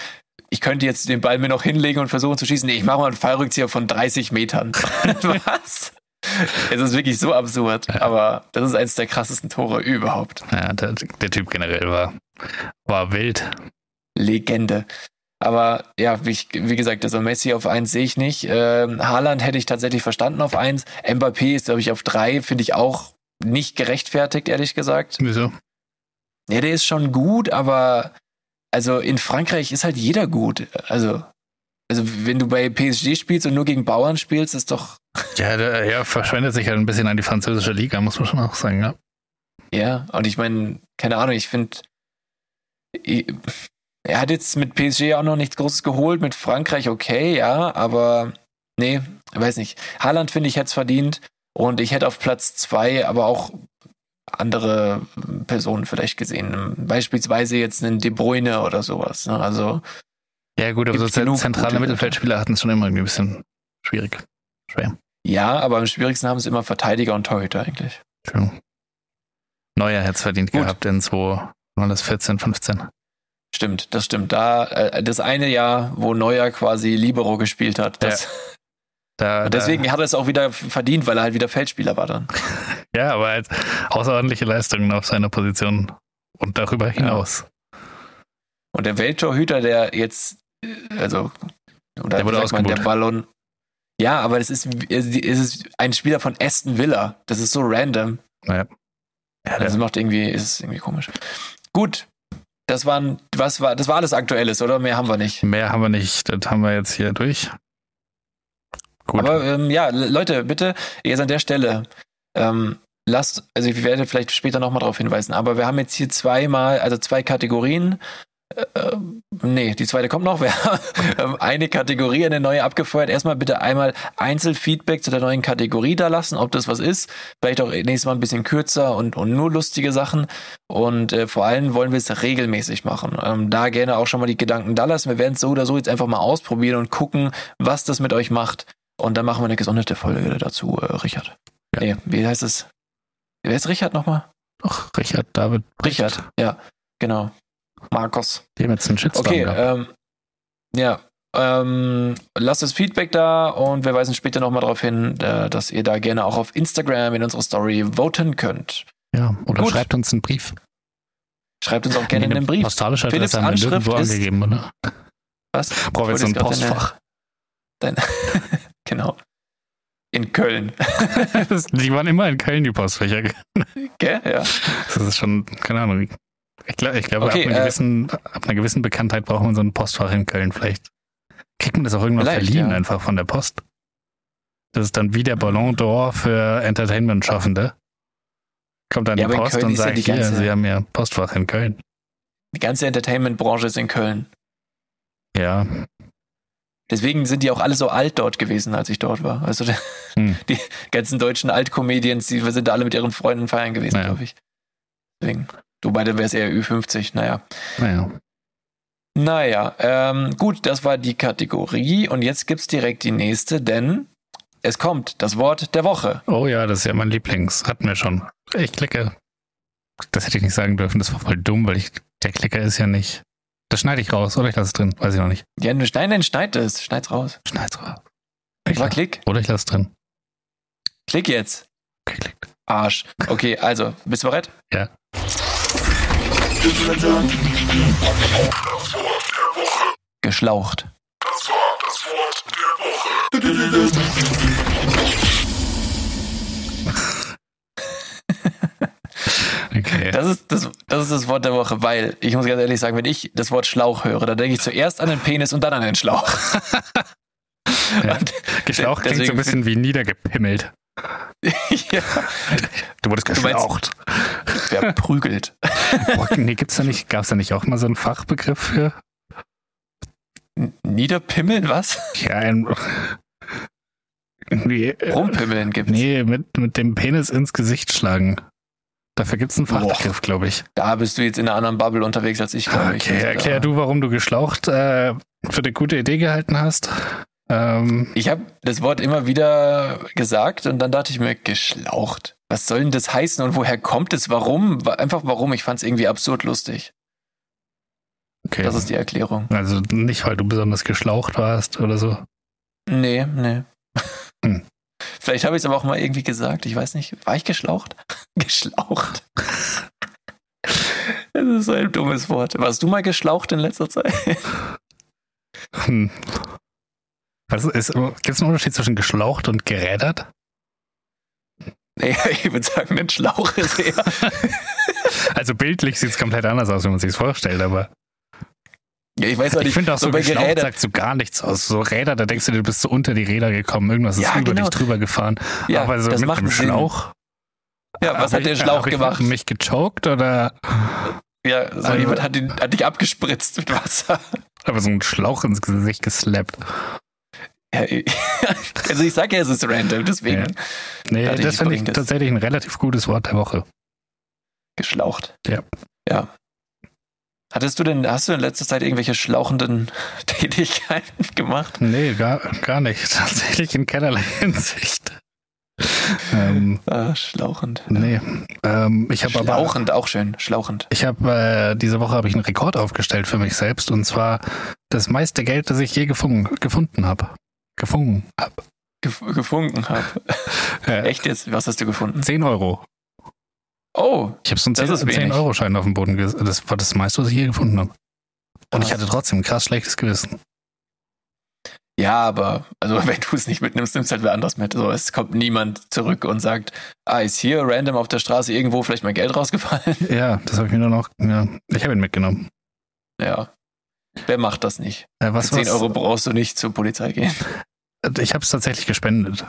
Ich könnte jetzt den Ball mir noch hinlegen und versuchen zu schießen. Nee, ich mache mal einen Fallrückzieher von 30 Metern. Was? Es ist wirklich so absurd. Ja. Aber das ist eines der krassesten Tore überhaupt. ja, der, der Typ generell war, war wild. Legende. Aber ja, wie, ich, wie gesagt, also Messi auf eins sehe ich nicht. Ähm, Haaland hätte ich tatsächlich verstanden auf eins. Mbappé ist, glaube ich, auf drei, finde ich auch nicht gerechtfertigt, ehrlich gesagt. Wieso? Ja, der ist schon gut, aber also in Frankreich ist halt jeder gut. Also, also wenn du bei PSG spielst und nur gegen Bauern spielst, ist doch, Ja, der ja, verschwendet sich halt ein bisschen an die französische Liga, muss man schon auch sagen. Ja. ja. Und ich meine, keine Ahnung, ich finde, er hat jetzt mit PSG auch noch nichts Großes geholt, mit Frankreich okay, ja, aber nee, weiß nicht. Haaland finde ich hätte es verdient und ich hätte auf Platz zwei aber auch andere Personen vielleicht gesehen. Beispielsweise jetzt einen De Bruyne oder sowas. Ne? Also ja, gut, aber so zentrale Mittelfeldspieler hatten es schon immer irgendwie ein bisschen schwierig. Schwer. Ja, aber am schwierigsten haben es immer Verteidiger und Torhüter eigentlich. True. Neuer hätte es verdient Gut. gehabt in 2, war das 14, 15. Stimmt, das stimmt. Da äh, das eine Jahr, wo Neuer quasi Libero gespielt hat, das, Da, und deswegen hat er es auch wieder verdient, weil er halt wieder Feldspieler war dann. da, ja, aber als außerordentliche Leistungen auf seiner Position und darüber hinaus. Und der Welttorhüter, der jetzt, also oder Der wurde man, der ausgebucht. Ballon. Ja, aber das ist, es ist ein Spieler von Aston Villa. Das ist so random. Ja. Ja, Das macht irgendwie, ist irgendwie komisch. Gut. Das waren, was war, das war alles Aktuelles, oder? Mehr haben wir nicht. mehr haben wir nicht. Das haben wir jetzt hier durch. Gut. Aber ähm, ja, Le- Leute, bitte, jetzt an der Stelle, ähm, lasst, also ich werde vielleicht später nochmal darauf hinweisen, aber wir haben jetzt hier zweimal, also zwei Kategorien. Äh, ähm, nee, die zweite kommt noch. Wir haben eine Kategorie, eine neue abgefeuert. Erstmal bitte einmal Einzelfeedback zu der neuen Kategorie da lassen, ob das was ist. Vielleicht auch nächstes Mal ein bisschen kürzer und, und nur lustige Sachen. Und äh, vor allem wollen wir es regelmäßig machen. Ähm, da gerne auch schon mal die Gedanken da lassen. Wir werden es so oder so jetzt einfach mal ausprobieren und gucken, was das mit euch macht. Und dann machen wir eine gesonderte Folge dazu, äh, Richard. Ja. Nee, wie heißt es? Wer ist Richard nochmal? Doch, Richard David, Richard, ja, genau. Markus. haben jetzt einen Shitstorm Okay, ähm, ja. Ähm, lasst das Feedback da und wir weisen später nochmal darauf hin, äh, dass ihr da gerne auch auf Instagram in unsere Story voten könnt. ja, oder gut. schreibt uns einen Brief. Schreibt uns auch gerne in Eine den Brief. Postalische Philipps Adresse haben wir nirgendwo angegeben, oder? Was? Brauchen wir jetzt so ein Postfach. Dein, genau. In Köln. die waren immer in Köln, die Postfächer. Gell? Ja. Das ist schon, keine Ahnung. Ich glaube, ich glaube Okay, ab, einer äh, gewissen, ab einer gewissen Bekanntheit braucht man so ein Postfach in Köln. Vielleicht kriegt man das auch irgendwann verliehen, ja. einfach von der Post. Das ist dann wie der Ballon d'Or für Entertainment-Schaffende. Kommt dann Ja, die Post und ja sagt, die hier, ganze- Sie haben ja Postfach in Köln. Die ganze Entertainment-Branche ist in Köln. Ja, Deswegen sind die auch alle so alt dort gewesen, als ich dort war. Also der, Hm. die ganzen deutschen Altcomedians, die sind alle mit ihren Freunden feiern gewesen, Naja. glaube ich. Deswegen. Du beide wärst eher Ü50, naja. naja. Naja, ähm, gut, das war die Kategorie und jetzt gibt's direkt die nächste, denn es kommt das Wort der Woche. Oh ja, das ist ja mein Lieblings. Hatten wir schon. Ich klicke. Das hätte ich nicht sagen dürfen. Das war voll dumm, weil ich, der Klicker ist ja nicht. Das schneide ich raus oder ich lasse es drin. Weiß ich noch nicht. Ja, du schneid, dann schneid es. Schneid's raus. Schneid's raus. Ich war Klick. Oder ich lasse es drin. Klick jetzt. Okay, klick. Arsch. Okay, also, bist du bereit? Ja. Geschlaucht. Okay. Das ist das, das ist das Wort der Woche, weil ich muss ganz ehrlich sagen, wenn ich das Wort Schlauch höre, dann denke ich zuerst an den Penis und dann an den Schlauch. Ja. Geschlaucht klingt so ein bisschen wie niedergepimmelt. Ja, Du wurdest geschlaucht. verprügelt. Boah, nee, gibt's da nicht, gab's da nicht auch mal so einen Fachbegriff für? N- Niederpimmeln, was? Ja, ein. Irgendwie, äh, Rumpimmeln gibt's. Nee, mit, mit dem Penis ins Gesicht schlagen. Dafür gibt's einen. Fachbegriff, glaube ich. Da bist du jetzt in einer anderen Bubble unterwegs als ich, glaube ich. Okay, erklär da- du, warum du geschlaucht äh, für eine gute Idee gehalten hast. Ähm, Ich habe das Wort immer wieder gesagt und dann dachte ich mir, geschlaucht. Was soll denn das heißen und woher kommt es? Warum? Wa- Einfach warum? Ich fand es irgendwie absurd lustig. okay. Das ist die Erklärung. also nicht, weil du besonders geschlaucht warst oder so. Nee, nee. Hm. Vielleicht habe ich es aber auch mal irgendwie gesagt. Ich weiß nicht. War ich geschlaucht? geschlaucht. Das ist ein dummes Wort. Warst du mal geschlaucht in letzter Zeit? Hm. Was ist, gibt es einen Unterschied zwischen geschlaucht und gerädert? Nee, ich würde sagen, ein Schlauch ist eher. Also bildlich sieht es komplett anders aus, wenn man sich vorstellt, aber Ja, ich weiß auch ich nicht. finde auch so, bei geschlaucht Gerädert- sagt so gar nichts aus. So Räder, da denkst du, du bist so unter die Räder gekommen, irgendwas ist Ja, über genau. dich drüber gefahren. Ja, aber so das mit Sinn. Schlauch. Ja, was hat der ich- Schlauch ich gemacht? Mich gechoked oder Ja, so Also- jemand hat, ihn, hat dich abgespritzt mit Wasser. aber so einen Schlauch ins Gesicht geslappt? Also ich sag ja, es ist random, deswegen Ja. Nee, das ich finde ich das. tatsächlich ein relativ gutes Wort der Woche. geschlaucht. Ja. Ja. Hattest du denn, hast du in letzter Zeit irgendwelche schlauchenden Tätigkeiten gemacht? Nee, gar, gar nicht. Tatsächlich in keinerlei Hinsicht. ähm, Ah, schlauchend. nee. Ähm, ich habe aber Schlauchend, auch schön. Schlauchend. Ich habe äh, diese Woche habe ich einen Rekord aufgestellt für mich selbst und zwar das meiste Geld, das ich je gefunden, gefunden habe. Gefunden habe. Gef gefunden habe. Äh, Echt jetzt? Was hast du gefunden? 10 Euro. Oh, Ich habe so einen Das ist 10, wenig. 10 Euro Schein auf dem Boden. Das war das meiste, was ich je gefunden habe. Und ich Krass. hatte trotzdem ein krass schlechtes Gewissen. ja, aber also wenn du es nicht mitnimmst, nimmst halt wer anders mit. So, es kommt niemand zurück und sagt, ah, ist hier random auf der Straße irgendwo vielleicht mein Geld rausgefallen? Ja, das habe ich mir dann auch. Ja, ich habe ihn mitgenommen. ja. Wer macht das nicht? Äh, was, Für 10 was, Euro brauchst du nicht zur Polizei gehen. Ich habe es tatsächlich gespendet.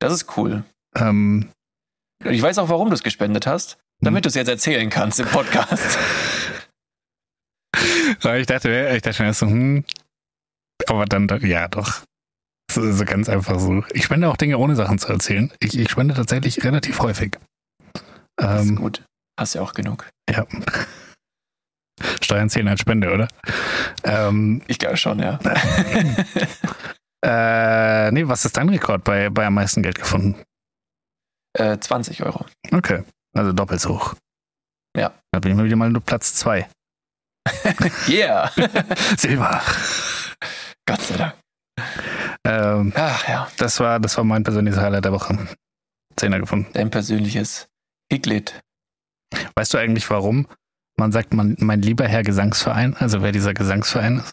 Das ist cool. Ähm, ich weiß auch, warum du es gespendet hast, damit du es jetzt erzählen kannst im Podcast. ich dachte, ich dachte mir erst so, hm. Aber dann, ja, doch. So, so ganz einfach so. Ich spende auch Dinge ohne Sachen zu erzählen. Ich, ich spende tatsächlich relativ häufig. Das ist Ähm, gut. Hast ja auch genug. ja. Steuern zählen als Spende, oder? Ähm, Ich glaube schon, ja. äh, nee, was ist dein Rekord bei, bei am meisten Geld gefunden? äh, 20 Euro. Okay, also doppelt so hoch. Ja. Da bin ich mal wieder mal nur Platz zwei. Yeah! Silber. Gott sei Dank. Ähm, Ach ja, das war, das war mein persönliches Highlight der Woche. Zehner gefunden. dein persönliches Higlit. Weißt du eigentlich, warum man sagt, man, mein lieber Herr Gesangsverein, also wer dieser Gesangsverein ist?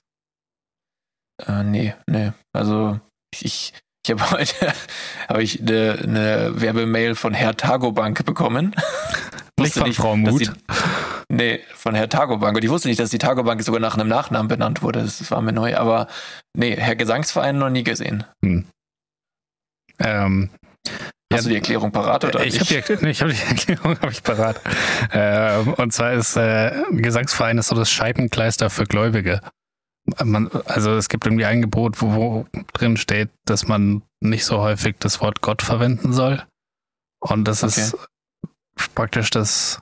Äh, nee, nee. Also ich, ich habe heute hab ich eine, eine Werbemail von Herr Tagobank bekommen. Nicht von nicht, Frau Muth. die- Nee, von Herr Tagobank. Und ich wusste nicht, dass die Tagobank sogar nach einem Nachnamen benannt wurde. Das war mir neu. Aber nee, Herr Gesangsverein noch nie gesehen. Ähm, Hast du die Erklärung parat oder ich habe nicht? die, nee, ich hab die Erklärung hab ich parat. Ähm, und zwar ist äh, Gesangsverein ist so das Scheibenkleister für Gläubige. Man, also es gibt irgendwie ein Gebot, wo, wo drin steht, dass man nicht so häufig das Wort Gott verwenden soll. Und das ist praktisch das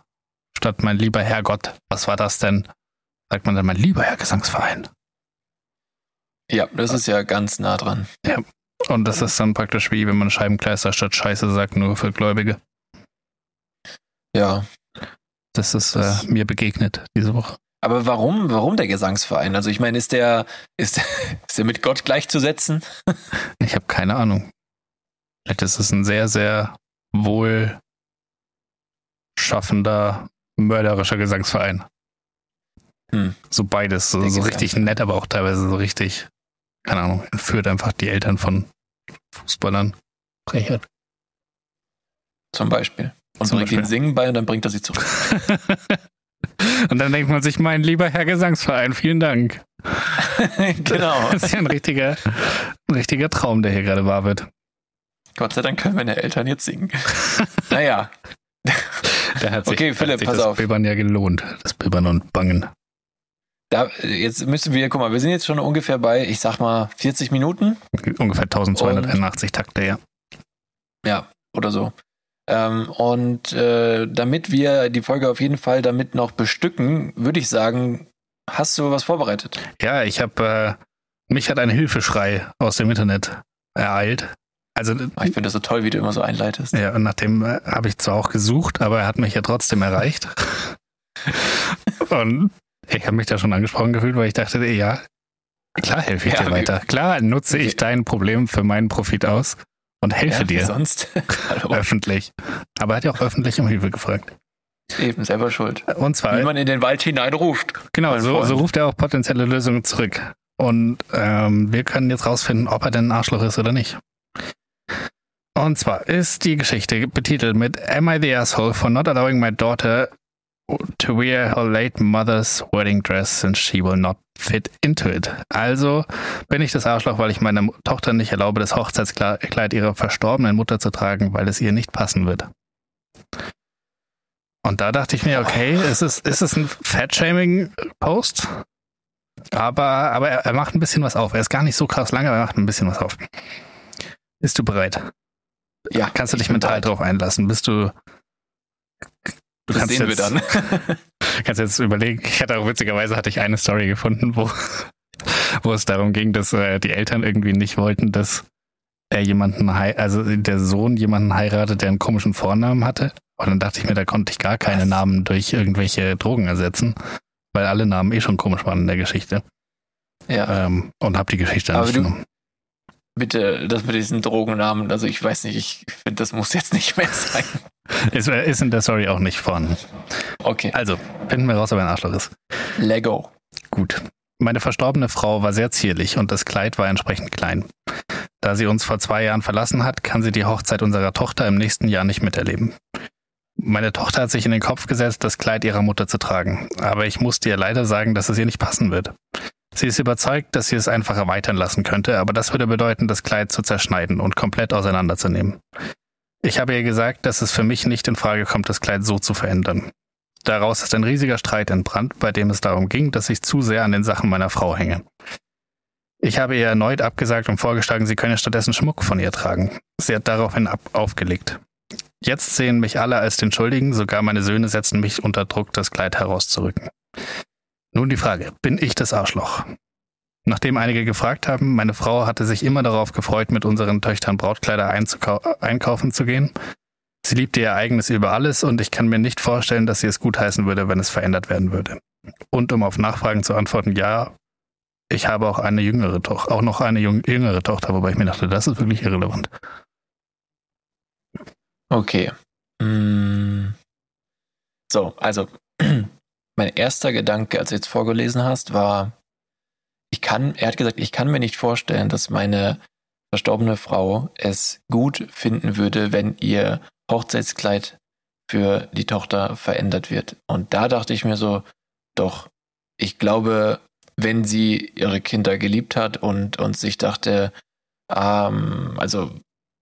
statt mein lieber Herrgott, was war das denn? sagt man dann mal lieber Herr Gesangsverein. Ja, das ist ja ganz nah dran. Und das ist dann praktisch wie, wenn man Scheibenkleister statt Scheiße sagt, nur für Gläubige. Ja. Das ist Das- äh, mir begegnet diese Woche. Aber warum, warum der Gesangsverein? Also ich meine, ist der, ist, ist der mit Gott gleichzusetzen? Ich habe keine Ahnung. Vielleicht ist es ein sehr, sehr wohl schaffender, mörderischer Gesangsverein. Hm. So beides, so, so richtig nett, aber auch teilweise so richtig, keine Ahnung, entführt einfach die Eltern von Fußballern. Frechheit. Zum Beispiel. Und Zum bringt Beispiel. Singen bei und dann bringt er sie zurück. Und dann denkt man sich, mein lieber Herr Gesangsverein, vielen Dank. genau. Das ist ja ein richtiger, ein richtiger Traum, der hier gerade wahr wird. Gott sei Dank können meine Eltern jetzt singen. naja, Der hat sich, Okay, hat Philipp, sich pass das auf. Bibbern ja gelohnt. Das Bibbern und Bangen. da, jetzt müssen wir, guck mal, wir sind jetzt schon ungefähr bei, ich sag mal, 40 Minuten. Ungefähr 1281 Takte, ja. Ja, oder so. Ähm, und äh, damit wir die Folge auf jeden Fall damit noch bestücken, würde ich sagen, hast du was vorbereitet? Ja, ich habe, äh, mich hat ein Hilfeschrei aus dem Internet ereilt. Also, Ah, Ich finde das so toll, wie du immer so einleitest. ja, und nach dem äh, habe ich zwar auch gesucht, aber er hat mich ja trotzdem erreicht. und ich habe mich da schon angesprochen gefühlt, weil ich dachte, ja, klar helfe ich Ja, dir weiter. Klar nutze ich wie- dein Problem für meinen Profit aus und helfe Ja, dir sonst. Hallo. öffentlich. Aber er hat ja auch öffentlich um Hilfe gefragt. Eben, selber schuld. Und zwar Wie man in den Wald hineinruft. Genau, so, so ruft er auch potenzielle Lösungen zurück. Und ähm, wir können jetzt rausfinden, ob er denn ein Arschloch ist oder nicht. Und zwar ist die Geschichte betitelt mit Am I the asshole for not allowing my daughter to wear her late mother's wedding dress since she will not fit into it? Also bin ich das Arschloch, weil ich meiner Tochter nicht erlaube, das Hochzeitskleid ihrer verstorbenen Mutter zu tragen, weil es ihr nicht passen wird. Und da dachte ich mir, okay, ist es, ist es ein Fat-Shaming-Post? Aber, aber er, er macht ein bisschen was auf. Er ist gar nicht so krass lang, aber er macht ein bisschen was auf. Bist du bereit? Ja, Kannst du ich dich mental bereit. drauf einlassen? Bist du. Du Das kannst sehen wir jetzt, dann. kannst jetzt überlegen. Ich hatte auch witzigerweise hatte ich eine Story gefunden, wo, wo es darum ging, dass äh, die Eltern irgendwie nicht wollten, dass er jemanden, also der Sohn jemanden heiratet, der einen komischen Vornamen hatte. Und dann dachte ich mir, da konnte ich gar keine Was? Namen durch irgendwelche Drogen ersetzen, weil alle Namen eh schon komisch waren in der Geschichte. ja, Ähm, und habe die Geschichte Aber nicht du- genommen. Bitte, das mit diesen Drogennamen, also ich weiß nicht, ich finde, das muss jetzt nicht mehr sein. Ist, ist in der Story auch nicht vorhanden. Okay, Also, finden wir raus, ob er ein Arschloch ist. Lego. Gut. Meine verstorbene Frau war sehr zierlich und das Kleid war entsprechend klein. Da sie uns vor zwei Jahren verlassen hat, kann sie die Hochzeit unserer Tochter im nächsten Jahr nicht miterleben. Meine Tochter hat sich in den Kopf gesetzt, das Kleid ihrer Mutter zu tragen, aber ich musste ihr leider sagen, dass es ihr nicht passen wird. Sie ist überzeugt, dass sie es einfach erweitern lassen könnte, aber das würde bedeuten, das Kleid zu zerschneiden und komplett auseinanderzunehmen. Ich habe ihr gesagt, dass es für mich nicht in Frage kommt, das Kleid so zu verändern. Daraus ist ein riesiger Streit entbrannt, bei dem es darum ging, dass ich zu sehr an den Sachen meiner Frau hänge. Ich habe ihr erneut abgesagt und vorgeschlagen, sie könne stattdessen Schmuck von ihr tragen. Sie hat daraufhin ab aufgelegt. Jetzt sehen mich alle als den Schuldigen, sogar meine Söhne setzen mich unter Druck, das Kleid herauszurücken. Nun die Frage, bin ich das Arschloch? Nachdem einige gefragt haben, meine Frau hatte sich immer darauf gefreut, mit unseren Töchtern Brautkleider einkaufen zu gehen. Sie liebte ihr eigenes über alles und ich kann mir nicht vorstellen, dass sie es gutheißen würde, wenn es verändert werden würde. Und um auf Nachfragen zu antworten, ja, ich habe auch eine jüngere Tochter, auch noch eine jüngere Tochter, wobei ich mir dachte, das ist wirklich irrelevant. Okay. Mm. So, also mein erster Gedanke, als du jetzt vorgelesen hast, war, ich kann, er hat gesagt, ich kann mir nicht vorstellen, dass meine verstorbene Frau es gut finden würde, wenn ihr Hochzeitskleid für die Tochter verändert wird. Und da dachte ich mir so, doch, ich glaube, wenn sie ihre Kinder geliebt hat und, und sich dachte, ähm, also,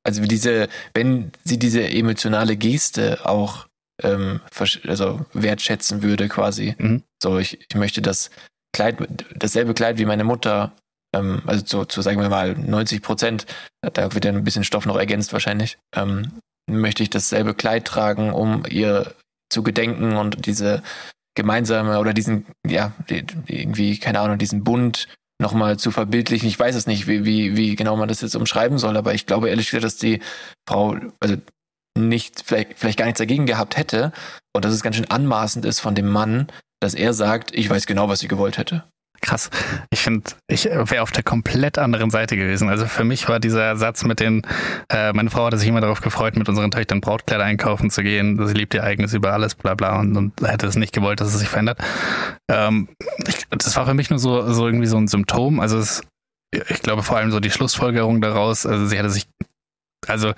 also diese, wenn sie diese emotionale Geste auch ähm, also wertschätzen würde quasi. Mhm. So, ich, ich möchte das Kleid, dasselbe Kleid wie meine Mutter, ähm, also zu, zu sagen wir mal 90 Prozent, da wird ja ein bisschen Stoff noch ergänzt wahrscheinlich, ähm, möchte ich dasselbe Kleid tragen, um ihr zu gedenken und diese gemeinsame oder diesen, ja, irgendwie, keine Ahnung, diesen Bund nochmal zu verbildlichen. Ich weiß es nicht, wie, wie, wie genau man das jetzt umschreiben soll, aber ich glaube ehrlich gesagt, dass die Frau, also nicht, vielleicht, vielleicht gar nichts dagegen gehabt hätte und dass es ganz schön anmaßend ist von dem Mann, dass er sagt, ich weiß genau, was sie gewollt hätte. Krass. Ich finde, ich wäre auf der komplett anderen Seite gewesen. Also für mich war dieser Satz mit den, äh, meine Frau hatte sich immer darauf gefreut, mit unseren Töchtern Brautkleider einkaufen zu gehen. Sie liebt ihr eigenes über alles, bla bla und, und hätte es nicht gewollt, dass es sich verändert. Ähm, ich, das war für mich nur so, so irgendwie so ein Symptom. Also es, ich glaube vor allem so die Schlussfolgerung daraus, also sie hatte sich, also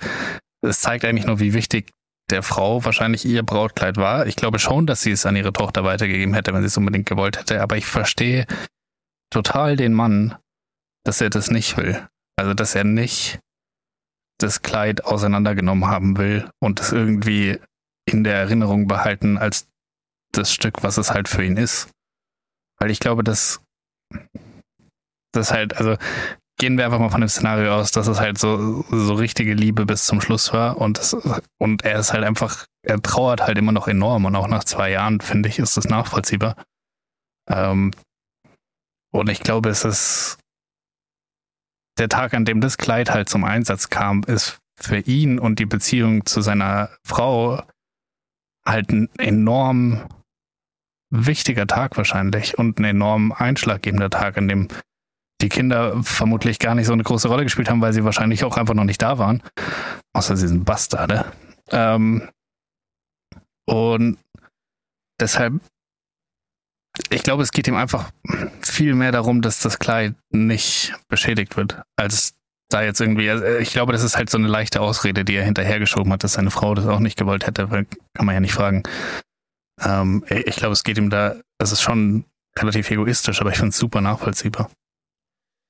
es zeigt eigentlich nur, wie wichtig der Frau wahrscheinlich ihr Brautkleid war. Ich glaube schon, dass sie es an ihre Tochter weitergegeben hätte, wenn sie es unbedingt gewollt hätte. Aber ich verstehe total den Mann, dass er das nicht will. Also, dass er nicht das Kleid auseinandergenommen haben will und es irgendwie in der Erinnerung behalten als das Stück, was es halt für ihn ist. Weil ich glaube, dass das halt, also gehen wir einfach mal von dem Szenario aus, dass es halt so, so richtige Liebe bis zum Schluss war und, das, und er ist halt einfach, er trauert halt immer noch enorm und auch nach zwei Jahren, finde ich, ist das nachvollziehbar. Ähm, und ich glaube, es ist der Tag, an dem das Kleid halt zum Einsatz kam, ist für ihn und die Beziehung zu seiner Frau halt ein enorm wichtiger Tag wahrscheinlich und ein enorm einschlaggebender Tag, an dem die Kinder vermutlich gar nicht so eine große Rolle gespielt haben, weil sie wahrscheinlich auch einfach noch nicht da waren. Außer sie sind Bastarde. Ähm, und deshalb, ich glaube, es geht ihm einfach viel mehr darum, dass das Kleid nicht beschädigt wird, als da jetzt irgendwie, also, ich glaube, das ist halt so eine leichte Ausrede, die er hinterhergeschoben hat, dass seine Frau das auch nicht gewollt hätte, weil kann man ja nicht fragen. Ähm, ich glaube, es geht ihm da, das ist schon relativ egoistisch, aber ich finde es super nachvollziehbar.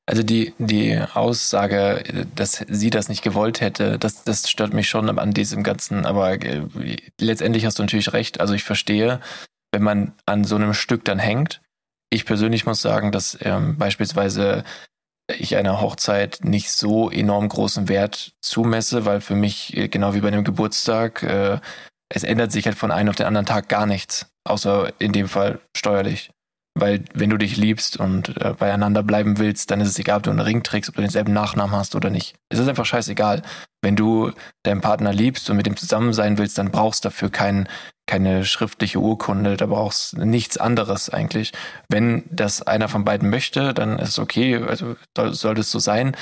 Also die, die Aussage, dass sie das nicht gewollt hätte, das, das stört mich schon an diesem Ganzen. Aber äh, letztendlich hast du natürlich recht. Also ich verstehe, wenn man an so einem Stück dann hängt. Ich persönlich muss sagen, dass ähm, beispielsweise ich einer Hochzeit nicht so enorm großen Wert zumesse, weil für mich, äh, genau wie bei einem Geburtstag, äh, es ändert sich halt von einem auf den anderen Tag gar nichts. Außer in dem Fall steuerlich. Weil wenn du dich liebst und äh, beieinander bleiben willst, dann ist es egal, ob du einen Ring trägst, ob du denselben Nachnamen hast oder nicht. Es ist einfach scheißegal. Wenn du deinen Partner liebst und mit ihm zusammen sein willst, dann brauchst du dafür kein, keine schriftliche Urkunde, da brauchst nichts anderes eigentlich. Wenn das einer von beiden möchte, dann ist es okay, also soll, soll das so sein.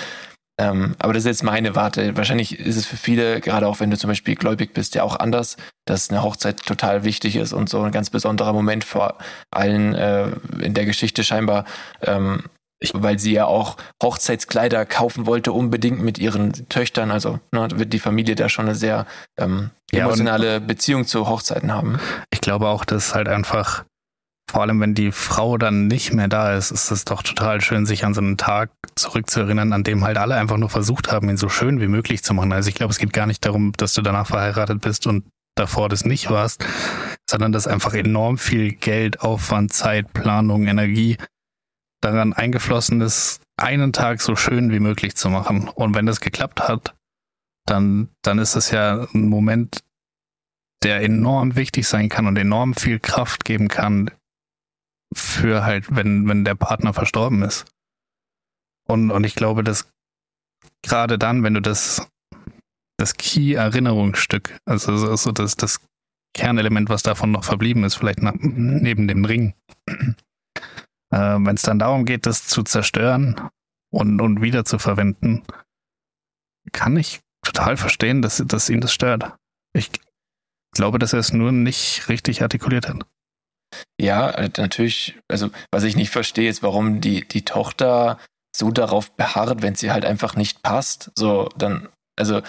Ähm, aber das ist jetzt meine Warte. Wahrscheinlich ist es für viele, gerade auch wenn du zum Beispiel gläubig bist, ja auch anders, dass eine Hochzeit total wichtig ist und so ein ganz besonderer Moment vor allen äh, in der Geschichte scheinbar, ähm, weil sie ja auch Hochzeitskleider kaufen wollte, unbedingt mit ihren Töchtern. Also ne, wird die Familie da schon eine sehr ähm, emotionale ja, Beziehung zu Hochzeiten haben. Ich glaube auch, dass halt einfach vor allem wenn die Frau dann nicht mehr da ist, ist es doch total schön, sich an so einen Tag zurückzuerinnern, an dem halt alle einfach nur versucht haben, ihn so schön wie möglich zu machen. Also ich glaube, es geht gar nicht darum, dass du danach verheiratet bist und davor das nicht warst, sondern dass einfach enorm viel Geld, Aufwand, Zeit, Planung, Energie daran eingeflossen ist, einen Tag so schön wie möglich zu machen. Und wenn das geklappt hat, dann, dann ist es ja ein Moment, der enorm wichtig sein kann und enorm viel Kraft geben kann für halt, wenn, wenn der Partner verstorben ist. Und, und ich glaube, dass gerade dann, wenn du das, das Key-Erinnerungsstück, also so das, das Kernelement, was davon noch verblieben ist, vielleicht nach, neben dem Ring, äh, wenn es dann darum geht, das zu zerstören und, und wieder kann ich total verstehen, dass, dass ihn das stört. Ich glaube, dass er es nur nicht richtig artikuliert hat. Ja, äh, natürlich, also was ich nicht verstehe, ist, warum die, die Tochter so darauf beharrt, wenn sie halt einfach nicht passt. So, dann, also,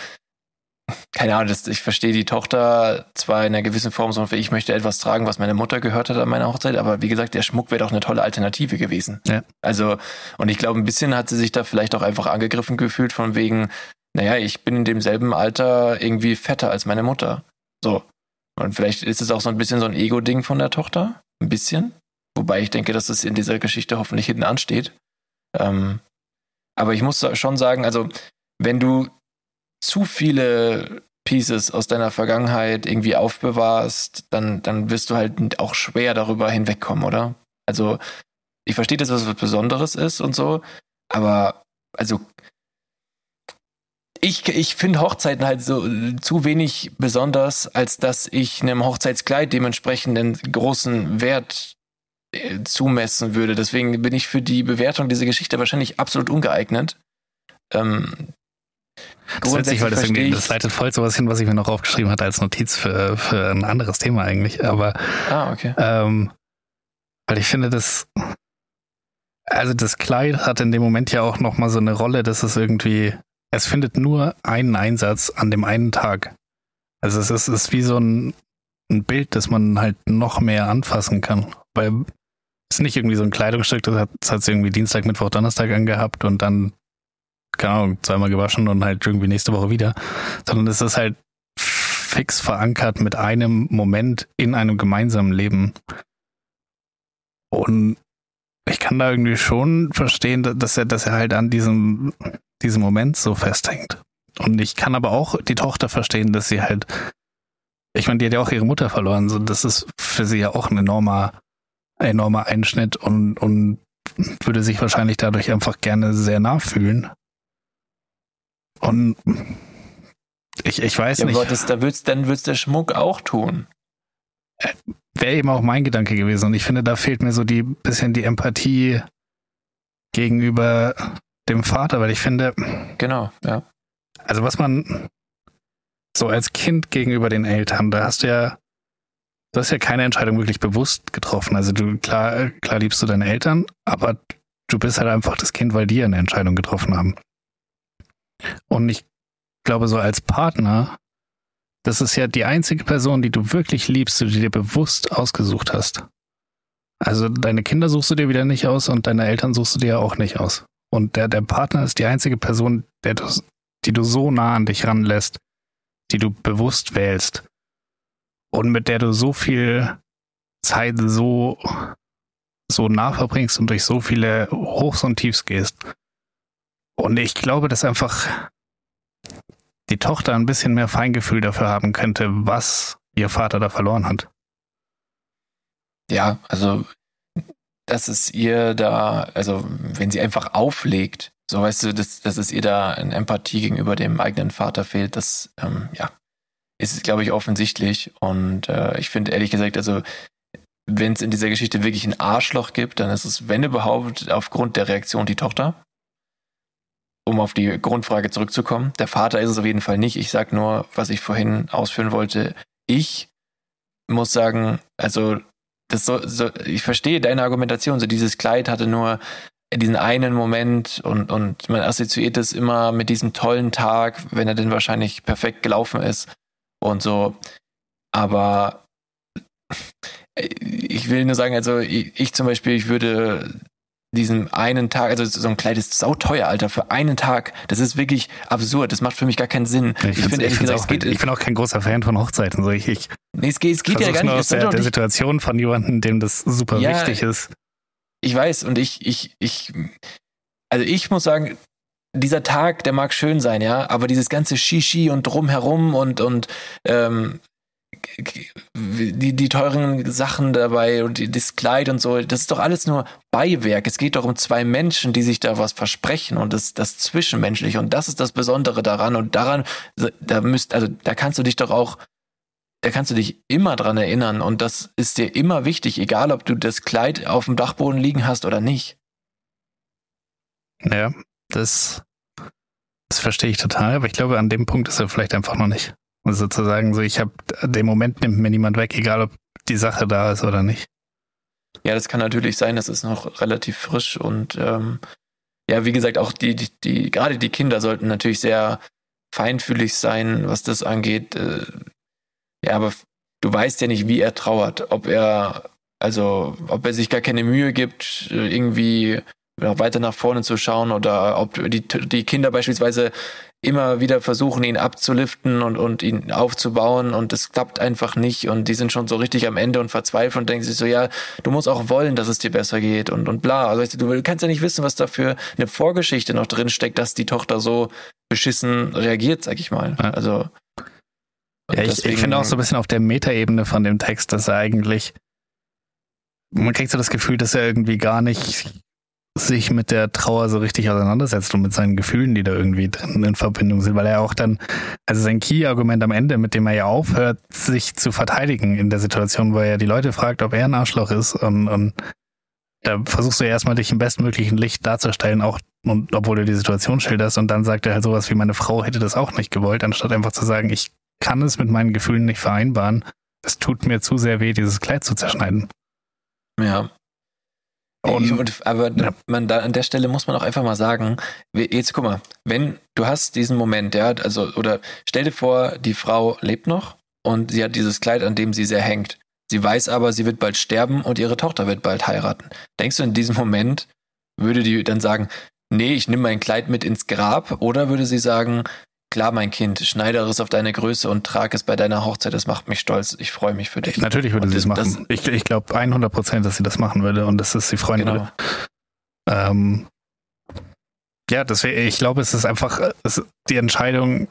keine Ahnung, das, ich verstehe die Tochter zwar in einer gewissen Form, so ich möchte etwas tragen, was meine Mutter gehört hat an meiner Hochzeit, aber wie gesagt, der Schmuck wäre doch eine tolle Alternative gewesen. Ja. Also, und ich glaube, ein bisschen hat sie sich da vielleicht auch einfach angegriffen gefühlt, von wegen, naja, ich bin in demselben Alter irgendwie fetter als meine Mutter. So. Und vielleicht ist es auch so ein bisschen so ein Ego-Ding von der Tochter. Ein bisschen. Wobei ich denke, dass es in dieser Geschichte hoffentlich hinten ansteht. Ähm, aber ich muss schon sagen, also wenn du zu viele Pieces aus deiner Vergangenheit irgendwie aufbewahrst, dann, dann wirst du halt auch schwer darüber hinwegkommen, oder? Also, ich verstehe, dass das was Besonderes ist und so, aber also ich, ich finde Hochzeiten halt so zu wenig besonders, als dass ich einem Hochzeitskleid dementsprechend einen großen Wert äh, zumessen würde. Deswegen bin ich für die Bewertung dieser Geschichte wahrscheinlich absolut ungeeignet. Ähm, das ist witzig, weil das, irgendwie, das leitet voll zu was hin, was ich mir noch aufgeschrieben hatte als Notiz für, für ein anderes Thema eigentlich. Aber ah, okay. ähm, weil ich finde, das also das Kleid hat in dem Moment ja auch nochmal so eine Rolle, dass es irgendwie, es findet nur einen Einsatz an dem einen Tag. Also es ist, es ist wie so ein, ein Bild, das man halt noch mehr anfassen kann. Weil es ist nicht irgendwie so ein Kleidungsstück, das hat, das hat sie irgendwie Dienstag, Mittwoch, Donnerstag angehabt und dann, keine Ahnung, zweimal gewaschen und halt irgendwie nächste Woche wieder. Sondern es ist halt fix verankert mit einem Moment in einem gemeinsamen Leben. Und ich kann da irgendwie schon verstehen, dass er, dass er halt an diesem, diesem Moment so festhängt. Und ich kann aber auch die Tochter verstehen, dass sie halt, ich meine, die hat ja auch ihre Mutter verloren, so das ist für sie ja auch ein enormer, enormer Einschnitt und, und würde sich wahrscheinlich dadurch einfach gerne sehr nah fühlen. Und ich, ich weiß ja, nicht. Aber das, da wird's, dann wird's der Schmuck auch tun. Äh, wäre eben auch mein Gedanke gewesen. Und ich finde, da fehlt mir so die bisschen die Empathie gegenüber dem Vater, weil ich finde. Genau, ja. Also was man so als Kind gegenüber den Eltern, da hast du ja, du hast ja keine Entscheidung wirklich bewusst getroffen. Also du, klar, klar liebst du deine Eltern, aber du bist halt einfach das Kind, weil die eine Entscheidung getroffen haben. Und ich glaube, so als Partner das ist ja die einzige Person, die du wirklich liebst, die du dir bewusst ausgesucht hast. Also deine Kinder suchst du dir wieder nicht aus und deine Eltern suchst du dir auch nicht aus. Und der, der Partner ist die einzige Person, der du, die du so nah an dich ranlässt, die du bewusst wählst und mit der du so viel Zeit so, so nah verbringst und durch so viele Hochs und Tiefs gehst. Und ich glaube, dass einfach die Tochter ein bisschen mehr Feingefühl dafür haben könnte, was ihr Vater da verloren hat. Ja, also dass es ihr da, also wenn sie einfach auflegt, so weißt du, dass, dass es ihr da eine Empathie gegenüber dem eigenen Vater fehlt, das ähm, ja, ist, glaube ich, offensichtlich. Und äh, ich finde ehrlich gesagt, also wenn es in dieser Geschichte wirklich ein Arschloch gibt, dann ist es, wenn überhaupt, aufgrund der Reaktion die Tochter um auf die Grundfrage zurückzukommen. Der Vater ist es auf jeden Fall nicht. Ich sage nur, was ich vorhin ausführen wollte. Ich muss sagen, also das so, so, ich verstehe deine Argumentation. So dieses Kleid hatte nur diesen einen Moment und, und man assoziiert es immer mit diesem tollen Tag, wenn er denn wahrscheinlich perfekt gelaufen ist und so. Aber ich will nur sagen, also ich, ich zum Beispiel, ich würde diesem einen Tag, also so ein Kleid ist sauteuer, Alter, für einen Tag. Das ist wirklich absurd. Das macht für mich gar keinen Sinn. Ich, ich finde ehrlich auch, ich bin auch kein großer Fan von Hochzeiten. So ich, ich nee, es geht, es geht ja gar nicht. Aus der, der Situation von jemandem, dem das super ja, wichtig ist. Ich weiß und ich, ich, ich, also ich muss sagen, dieser Tag, der mag schön sein, ja, aber dieses ganze Shishi und drumherum und und ähm, die, die teuren Sachen dabei und die, das Kleid und so, das ist doch alles nur Beiwerk. Es geht doch um zwei Menschen, die sich da was versprechen und das, das Zwischenmenschliche. Und das ist das Besondere daran. Und daran, da müsst, also da kannst du dich doch auch, da kannst du dich immer dran erinnern. Und das ist dir immer wichtig, egal ob du das Kleid auf dem Dachboden liegen hast oder nicht. Ja, das, das verstehe ich total, aber ich glaube, an dem Punkt ist er vielleicht einfach noch nicht. Sozusagen so, ich habe den Moment nimmt mir niemand weg, egal ob die Sache da ist oder nicht. Ja, das kann natürlich sein, das ist noch relativ frisch und ähm, ja, wie gesagt, auch die, die, die, gerade die Kinder sollten natürlich sehr feinfühlig sein, was das angeht. Äh, ja, aber du weißt ja nicht, wie er trauert, ob er, also, ob er sich gar keine Mühe gibt, äh, irgendwie weiter nach vorne zu schauen oder ob die, die Kinder beispielsweise immer wieder versuchen, ihn abzuliften und, und ihn aufzubauen und es klappt einfach nicht und die sind schon so richtig am Ende und verzweifelt und denken sich so, ja, du musst auch wollen, dass es dir besser geht und, und bla. Also du kannst ja nicht wissen, was da für eine Vorgeschichte noch drin steckt, dass die Tochter so beschissen reagiert, sag ich mal. Also. Ja, ich, ich finde auch so ein bisschen auf der Metaebene von dem Text, dass er eigentlich, man kriegt so das Gefühl, dass er irgendwie gar nicht sich mit der Trauer so richtig auseinandersetzt und mit seinen Gefühlen, die da irgendwie drin in Verbindung sind, weil er auch dann, also sein Key-Argument am Ende, mit dem er ja aufhört, sich zu verteidigen in der Situation, wo er die Leute fragt, ob er ein Arschloch ist und, und da versuchst du ja erstmal dich im bestmöglichen Licht darzustellen, auch und obwohl du die Situation schilderst und dann sagt er halt sowas wie meine Frau hätte das auch nicht gewollt, anstatt einfach zu sagen, ich kann es mit meinen Gefühlen nicht vereinbaren. Es tut mir zu sehr weh, dieses Kleid zu zerschneiden. Ja. Und, und aber ja. man da an der Stelle muss man auch einfach mal sagen, jetzt guck mal, wenn du hast diesen Moment, ja, also oder stell dir vor, die Frau lebt noch und sie hat dieses Kleid, an dem sie sehr hängt. Sie weiß aber, sie wird bald sterben und ihre Tochter wird bald heiraten. Denkst du, in diesem Moment würde die dann sagen, nee, ich nehme mein Kleid mit ins Grab? Oder würde sie sagen, klar, mein Kind, schneidere es auf deine Größe und trage es bei deiner Hochzeit, das macht mich stolz, ich freue mich für dich. Natürlich würde und sie es machen. ich ich glaube 100 Prozent, dass sie das machen würde und dass es sie freuen genau. würde. Ähm, ja, deswegen, ich glaube, es ist einfach, es, die Entscheidung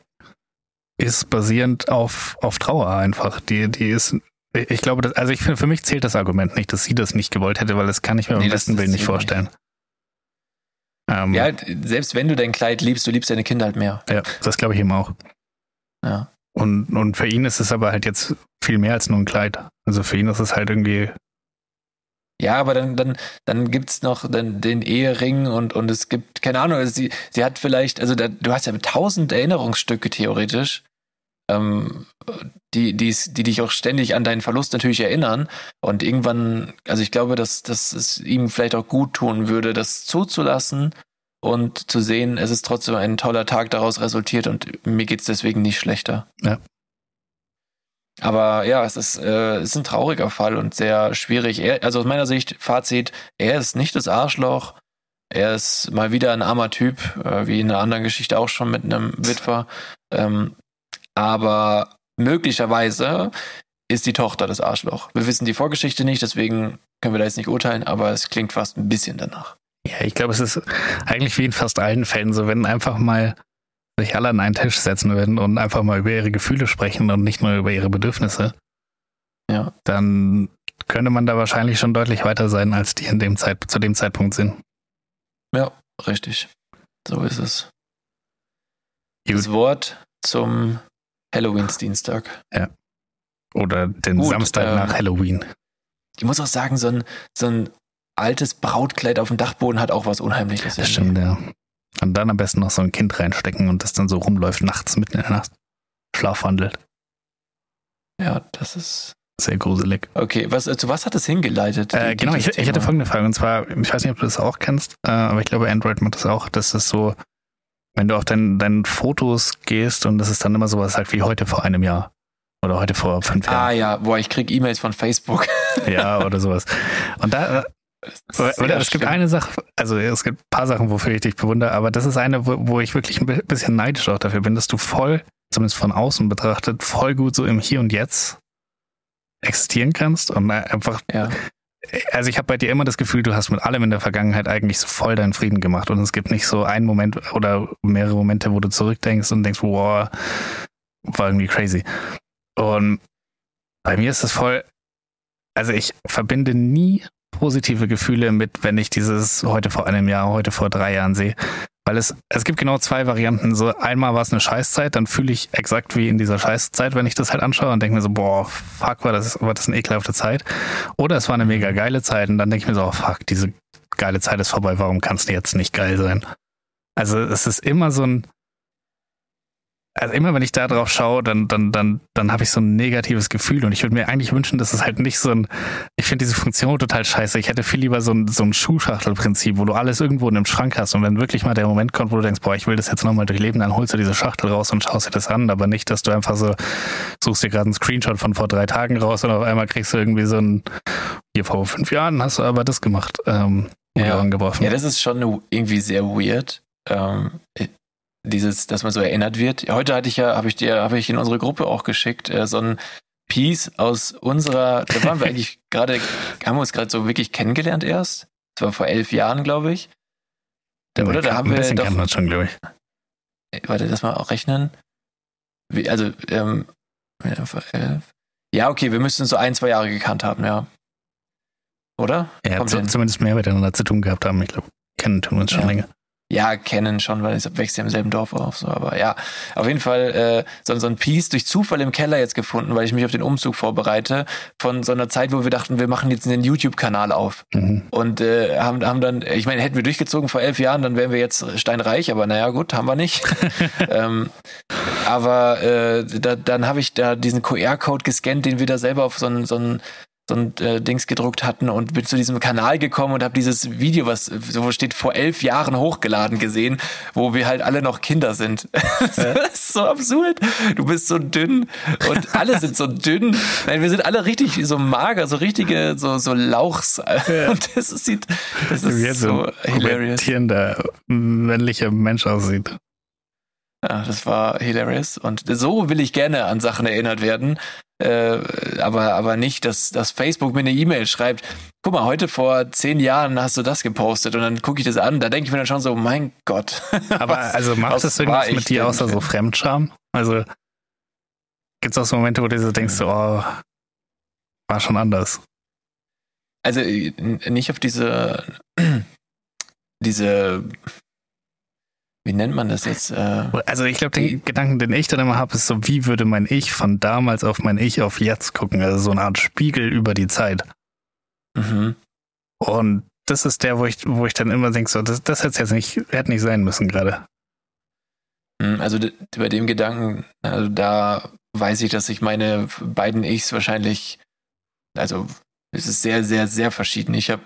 ist basierend auf, auf Trauer einfach. Die, die ist ich glaube, das, also ich finde, für mich zählt das Argument nicht, dass sie das nicht gewollt hätte, weil das kann ich mir nee, am besten Willen nicht vorstellen. Ähm, ja, selbst wenn du dein Kleid liebst, du liebst deine Kinder halt mehr. Ja, das glaube ich eben auch. Ja. Und, und für ihn ist es aber halt jetzt viel mehr als nur ein Kleid. Also für ihn ist es halt irgendwie. Ja, aber dann, dann, dann gibt's noch den, den Ehering und, und es gibt, keine Ahnung, also sie, sie hat vielleicht, also da, du hast ja tausend Erinnerungsstücke theoretisch ähm, die, die, die dich auch ständig an deinen Verlust natürlich erinnern. Und irgendwann, also ich glaube, dass, dass es ihm vielleicht auch gut tun würde, das zuzulassen und zu sehen, es ist trotzdem ein toller Tag daraus resultiert und mir geht's deswegen nicht schlechter. Ja. Aber ja, es ist, äh, es ist ein trauriger Fall und sehr schwierig. Er, also aus meiner Sicht, Fazit, er ist nicht das Arschloch. Er ist mal wieder ein armer Typ, äh, wie in einer anderen Geschichte auch schon mit einem Witwer. Ähm, aber möglicherweise ist die Tochter das Arschloch. Wir wissen die Vorgeschichte nicht, deswegen können wir da jetzt nicht urteilen, aber es klingt fast ein bisschen danach. Ja, ich glaube, es ist eigentlich wie in fast allen Fällen so, wenn einfach mal sich alle an einen Tisch setzen würden und einfach mal über ihre Gefühle sprechen und nicht nur über ihre Bedürfnisse, ja. dann könnte man da wahrscheinlich schon deutlich weiter sein, als die in dem Zeit, zu dem Zeitpunkt sind. Ja, richtig. So ist es. Gut. Das Wort zum Halloweensdienstag. Ja. Oder den Gut, Samstag ähm, nach Halloween. Ich muss auch sagen, so ein, so ein altes Brautkleid auf dem Dachboden hat auch was Unheimliches. Das stimmt, ja. Und dann am besten noch so ein Kind reinstecken und das dann so rumläuft nachts mitten in der Nacht. Schlafwandelt. Ja, das ist sehr gruselig. Okay, was, zu was hat das hingeleitet? Äh, genau, ich, ich, hatte folgende Frage. Und zwar, ich weiß nicht, ob du das auch kennst, äh, aber ich glaube, Android macht das auch, dass das so wenn du auf deinen dein Fotos gehst und das ist dann immer sowas halt wie heute vor einem Jahr oder heute vor fünf Jahren. Ah ja, boah, ich krieg E-Mails von Facebook. ja, oder sowas. Und da, äh, es gibt eine Sache, also es gibt ein paar Sachen, wofür ich dich bewundere, aber das ist eine, wo, wo ich wirklich ein bisschen neidisch auch dafür bin, dass du voll, zumindest von außen betrachtet, voll gut so im Hier und Jetzt existieren kannst und einfach ja also ich habe bei dir immer das Gefühl, du hast mit allem in der Vergangenheit eigentlich so voll deinen Frieden gemacht und es gibt nicht so einen Moment oder mehrere Momente, wo du zurückdenkst und denkst, wow, war irgendwie crazy. Und bei mir ist es voll, also ich verbinde nie positive Gefühle mit, wenn ich dieses heute vor einem Jahr, heute vor drei Jahren sehe. Weil es, es gibt genau zwei Varianten. So einmal war es eine Scheißzeit, dann fühle ich exakt wie in dieser Scheißzeit, wenn ich das halt anschaue und denke mir so, boah, fuck, war das, war das eine ekelhafte Zeit. Oder es war eine mega geile Zeit und dann denke ich mir so, oh, fuck, diese geile Zeit ist vorbei, warum kann es jetzt nicht geil sein? Also es ist immer so ein, also immer wenn ich da drauf schaue, dann, dann, dann, dann habe ich so ein negatives Gefühl und ich würde mir eigentlich wünschen, dass es halt nicht so ein, ich finde diese Funktion total scheiße. Ich hätte viel lieber so ein, so ein Schuhschachtelprinzip, wo du alles irgendwo in einem Schrank hast und wenn wirklich mal der Moment kommt, wo du denkst, boah, ich will das jetzt nochmal durchleben, dann holst du diese Schachtel raus und schaust dir das an, aber nicht, dass du einfach so, suchst dir gerade einen Screenshot von vor drei Tagen raus und auf einmal kriegst du irgendwie so ein, hier vor fünf Jahren hast du aber das gemacht, ähm, ja. ja, das ist schon irgendwie sehr weird. Ähm, dieses, dass man so erinnert wird. Heute hatte ich ja, habe ich dir, habe ich in unsere Gruppe auch geschickt, äh, so ein Piece aus unserer, da waren wir eigentlich gerade, haben wir uns gerade so wirklich kennengelernt erst. Das war vor elf Jahren, glaube ich. Da, oder? Da haben wir doch, kennen wir schon, glaube ich. Äh, warte, das mal auch rechnen. Wie, also, ähm, elf. Ja, okay, wir müssten so ein, zwei Jahre gekannt haben, ja. Oder? Ja, Kommt zu, hin. zumindest mehr miteinander zu tun gehabt haben. Ich glaube, kennen tun wir uns schon Ja. länger. Ja, kennen schon, weil es wächst ja im selben Dorf auf. So, aber ja, auf jeden Fall äh, so, so ein Piece durch Zufall im Keller jetzt gefunden, weil ich mich auf den Umzug vorbereite, von so einer Zeit, wo wir dachten, wir machen jetzt einen YouTube-Kanal auf. Mhm. Und äh, haben, haben dann, ich meine, hätten wir durchgezogen vor elf Jahren, dann wären wir jetzt steinreich, aber naja, gut, haben wir nicht. ähm, aber äh, da, dann habe ich da diesen QR-Code gescannt, den wir da selber auf so ein, so ein so ein äh, Dings gedruckt hatten und bin zu diesem Kanal gekommen und habe dieses Video, was so steht, vor elf Jahren hochgeladen gesehen, wo wir halt alle noch Kinder sind. das ist so absurd. Du bist so dünn und alle sind so dünn. Nein, wir sind alle richtig so mager, so richtige, so, so Lauchs. Und das sieht, das Wie ist jetzt so ein hilarious. männlicher Mensch aussieht. Ja, das war hilarious. Und so will ich gerne an Sachen erinnert werden. Äh, aber, aber nicht, dass, dass Facebook mir eine E-Mail schreibt, guck mal, heute vor zehn Jahren hast du das gepostet und dann gucke ich das an, da denke ich mir dann schon so, mein Gott. Aber Was- also macht das irgendwas mit dir denn außer so Fremdscham? Also gibt es auch so Momente, wo du so denkst, oh, war schon anders. Also nicht auf diese, diese, wie nennt man das jetzt? Äh, Also ich glaube, den Gedanken, den ich dann immer habe, ist so, wie würde mein Ich von damals auf mein Ich auf jetzt gucken? Also so eine Art Spiegel über die Zeit. mhm. Und das ist der, wo ich, wo ich dann immer denke, so, das, das hätte jetzt nicht, hätte nicht sein müssen gerade. Mm, Also bei dem Gedanken, also da weiß ich, dass ich meine beiden Ichs wahrscheinlich, also es ist sehr, sehr, sehr verschieden. Ich habe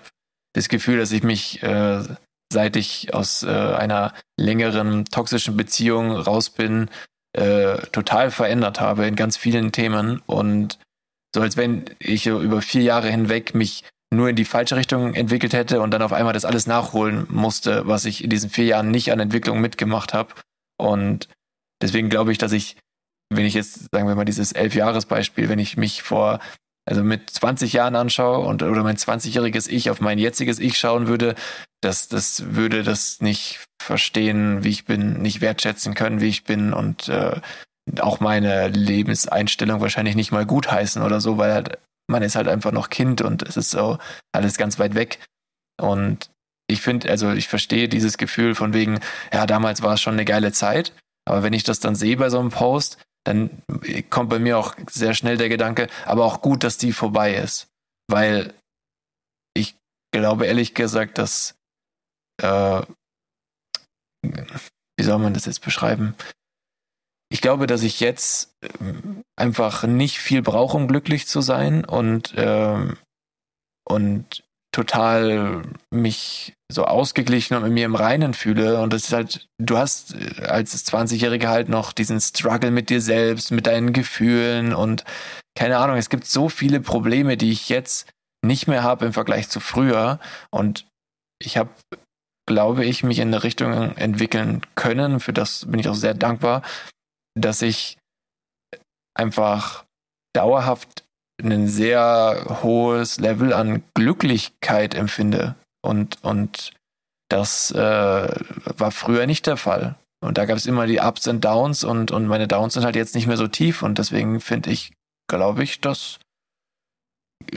das Gefühl, dass ich mich, äh, seit ich aus äh, einer längeren toxischen Beziehung raus bin, äh, total verändert habe in ganz vielen Themen und so als wenn ich über vier Jahre hinweg mich nur in die falsche Richtung entwickelt hätte und dann auf einmal das alles nachholen musste, was ich in diesen vier Jahren nicht an Entwicklung mitgemacht habe. Und deswegen glaube ich, dass ich, wenn ich jetzt, sagen wir mal, dieses Elf-Jahres-Beispiel, wenn ich mich vor, also mit 20 Jahren anschaue und oder mein 20-jähriges Ich auf mein jetziges Ich schauen würde, das, das würde das nicht verstehen, wie ich bin, nicht wertschätzen können, wie ich bin und äh, auch meine Lebenseinstellung wahrscheinlich nicht mal gutheißen oder so, weil halt, man ist halt einfach noch Kind und es ist so alles ganz weit weg. Und ich finde, also ich verstehe dieses Gefühl von wegen, ja, damals war es schon eine geile Zeit, aber wenn ich das dann sehe bei so einem Post, dann kommt bei mir auch sehr schnell der Gedanke, aber auch gut, dass die vorbei ist. Weil ich glaube ehrlich gesagt, dass, äh, wie soll man das jetzt beschreiben? Ich glaube, dass ich jetzt ähm, einfach nicht viel brauche, um glücklich zu sein und, ähm, und total mich so ausgeglichen und mit mir im Reinen fühle. Und das ist halt, du hast äh, als 20-Jährige halt noch diesen Struggle mit dir selbst, mit deinen Gefühlen und keine Ahnung, es gibt so viele Probleme, die ich jetzt nicht mehr habe im Vergleich zu früher. Und ich habe, glaube ich, mich in eine Richtung entwickeln können. Für das bin ich auch sehr dankbar, dass ich einfach dauerhaft ein sehr hohes Level an Glücklichkeit empfinde. Und, und das äh, war früher nicht der Fall. Und da gab es immer die Ups und Downs und, und meine Downs sind halt jetzt nicht mehr so tief. Und deswegen finde ich, glaube ich, dass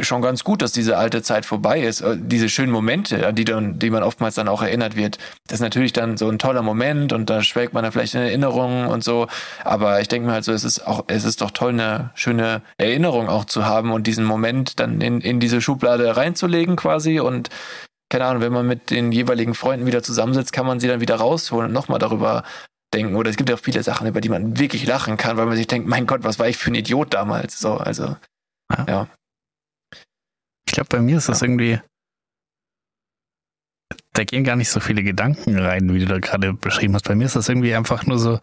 schon ganz gut, dass diese alte Zeit vorbei ist. Äh, Diese schönen Momente, an die, dann, die man oftmals dann auch erinnert wird, das ist natürlich dann so ein toller Moment und da schwelgt man dann vielleicht in Erinnerungen und so. Aber ich denke mir halt so, es ist auch, es ist doch toll, eine schöne Erinnerung auch zu haben und diesen Moment dann in, in diese Schublade reinzulegen quasi und keine Ahnung, wenn man mit den jeweiligen Freunden wieder zusammensitzt, kann man sie dann wieder rausholen und nochmal darüber denken. Oder es gibt ja auch viele Sachen, über die man wirklich lachen kann, weil man sich denkt, mein Gott, was war ich für ein Idiot damals? So, also, Ja. ja. Ich glaube, bei mir ist das Ja. irgendwie. Da gehen gar nicht so viele Gedanken rein, wie du da gerade beschrieben hast. Bei mir ist das irgendwie einfach nur so.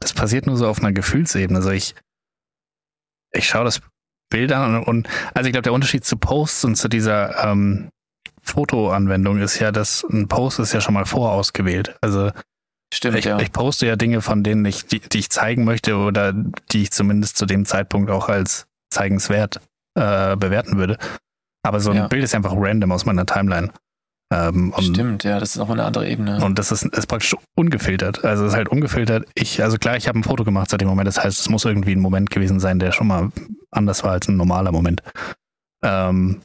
Das passiert nur so auf einer Gefühlsebene. Also ich, ich schaue das Bild an und, und also ich glaube, der Unterschied zu Posts und zu dieser ähm, Fotoanwendung ist ja, dass ein Post ist ja schon mal vorausgewählt. Also Stimmt, ich, ja. ich poste ja Dinge, von denen ich, die, die ich zeigen möchte oder die ich zumindest zu dem Zeitpunkt auch als zeigenswert äh, bewerten würde. Aber so ein Ja. Bild ist einfach random aus meiner Timeline. Ähm, Stimmt, ja, das ist nochmal eine andere Ebene. und das ist, ist praktisch ungefiltert. Also es ist halt ungefiltert. Ich, also klar, ich habe ein Foto gemacht seit dem Moment. Das heißt, es muss irgendwie ein Moment gewesen sein, der schon mal anders war als ein normaler Moment. Ähm,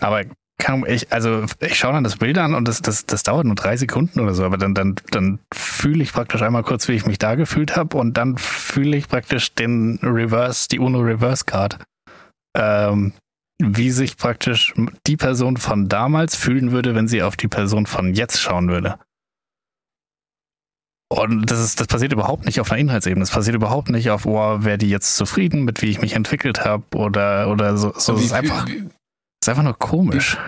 aber kann ich, also ich schaue dann das Bild an und das, das, das dauert nur drei Sekunden oder so, aber dann, dann, dann fühle ich praktisch einmal kurz, wie ich mich da gefühlt habe und dann fühle ich praktisch den Reverse, die UNO Reverse Card. Ähm, wie sich praktisch die Person von damals fühlen würde, wenn sie auf die Person von jetzt schauen würde. Und das ist, das passiert überhaupt nicht auf einer Inhaltsebene. Das passiert überhaupt nicht auf, oh, wäre die jetzt zufrieden mit, wie ich mich entwickelt habe oder, oder so. so wie, ist einfach, wie, ist einfach nur komisch.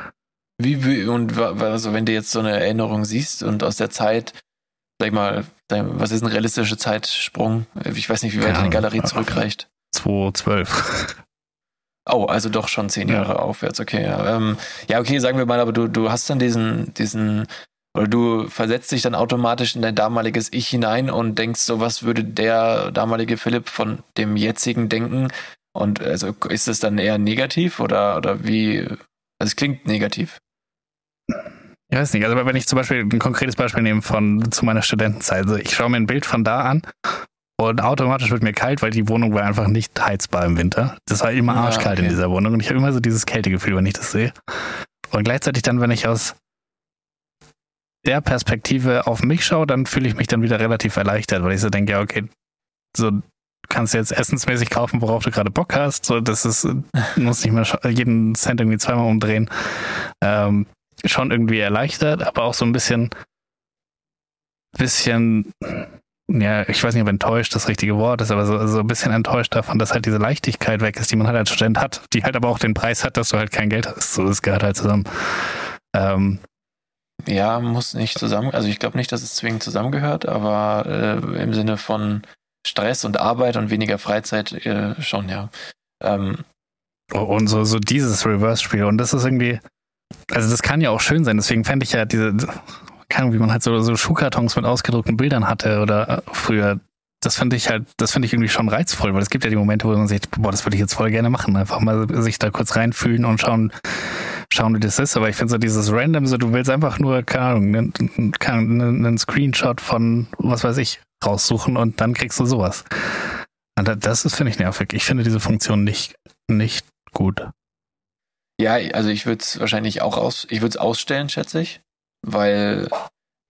wie, wie, und also wenn du jetzt so eine Erinnerung siehst und aus der Zeit, sag ich mal, was ist ein realistischer Zeitsprung? Ich weiß nicht, wie weit Keine deine Galerie zurückreicht. 212. Oh, also doch schon zehn Ja. Jahre aufwärts, okay. Ja, ähm, ja, okay, sagen wir mal, aber du, du hast dann diesen, diesen, oder du versetzt dich dann automatisch in dein damaliges Ich hinein und denkst so, was würde der damalige Philipp von dem jetzigen denken? Und also ist es dann eher negativ oder, oder wie? Also es klingt negativ. Ich weiß nicht, also wenn ich zum Beispiel ein konkretes Beispiel nehme von zu meiner Studentenzeit, also ich schaue mir ein Bild von da an und automatisch wird mir kalt, weil die Wohnung war einfach nicht heizbar im Winter. Das war immer Ja, arschkalt in okay. dieser Wohnung und ich habe immer so dieses Kältegefühl, wenn ich das sehe. Und gleichzeitig dann, wenn ich aus der Perspektive auf mich schaue, dann fühle ich mich dann wieder relativ erleichtert, weil ich so denke, ja, okay, so du kannst jetzt essensmäßig kaufen, worauf du gerade Bock hast. So, das ist, du musst nicht mehr jeden Cent irgendwie zweimal umdrehen. Ähm, schon irgendwie erleichtert, aber auch so ein bisschen, bisschen, ja, ich weiß nicht, ob enttäuscht das richtige Wort ist, aber so, so ein bisschen enttäuscht davon, dass halt diese Leichtigkeit weg ist, die man halt als Student hat, die halt aber auch den Preis hat, dass du halt kein Geld hast. So, das gehört halt zusammen. Ähm, Ja, muss nicht zusammen, also ich glaube nicht, dass es zwingend zusammengehört, aber äh, im Sinne von Stress und Arbeit und weniger Freizeit äh, schon, ja. Ähm, und so, so dieses Reverse-Spiel. Und das ist irgendwie, also das kann ja auch schön sein, deswegen fände ich ja diese, keine Ahnung, wie man halt so, so Schuhkartons mit ausgedruckten Bildern hatte oder äh, früher. Das finde ich halt, das finde ich irgendwie schon reizvoll, weil es gibt ja die Momente, wo man sich, boah, das würde ich jetzt voll gerne machen. Einfach mal sich da kurz reinfühlen und schauen, schauen, wie das ist. Aber ich finde so dieses Random, so du willst einfach nur, keine Ahnung, einen, einen Screenshot von, was weiß ich, raussuchen und dann kriegst du sowas. Und da- das ist, finde ich, nervig. Ich finde diese Funktion nicht, nicht gut. Ja, also ich würde es wahrscheinlich auch aus, ich würde es ausstellen, schätze ich, weil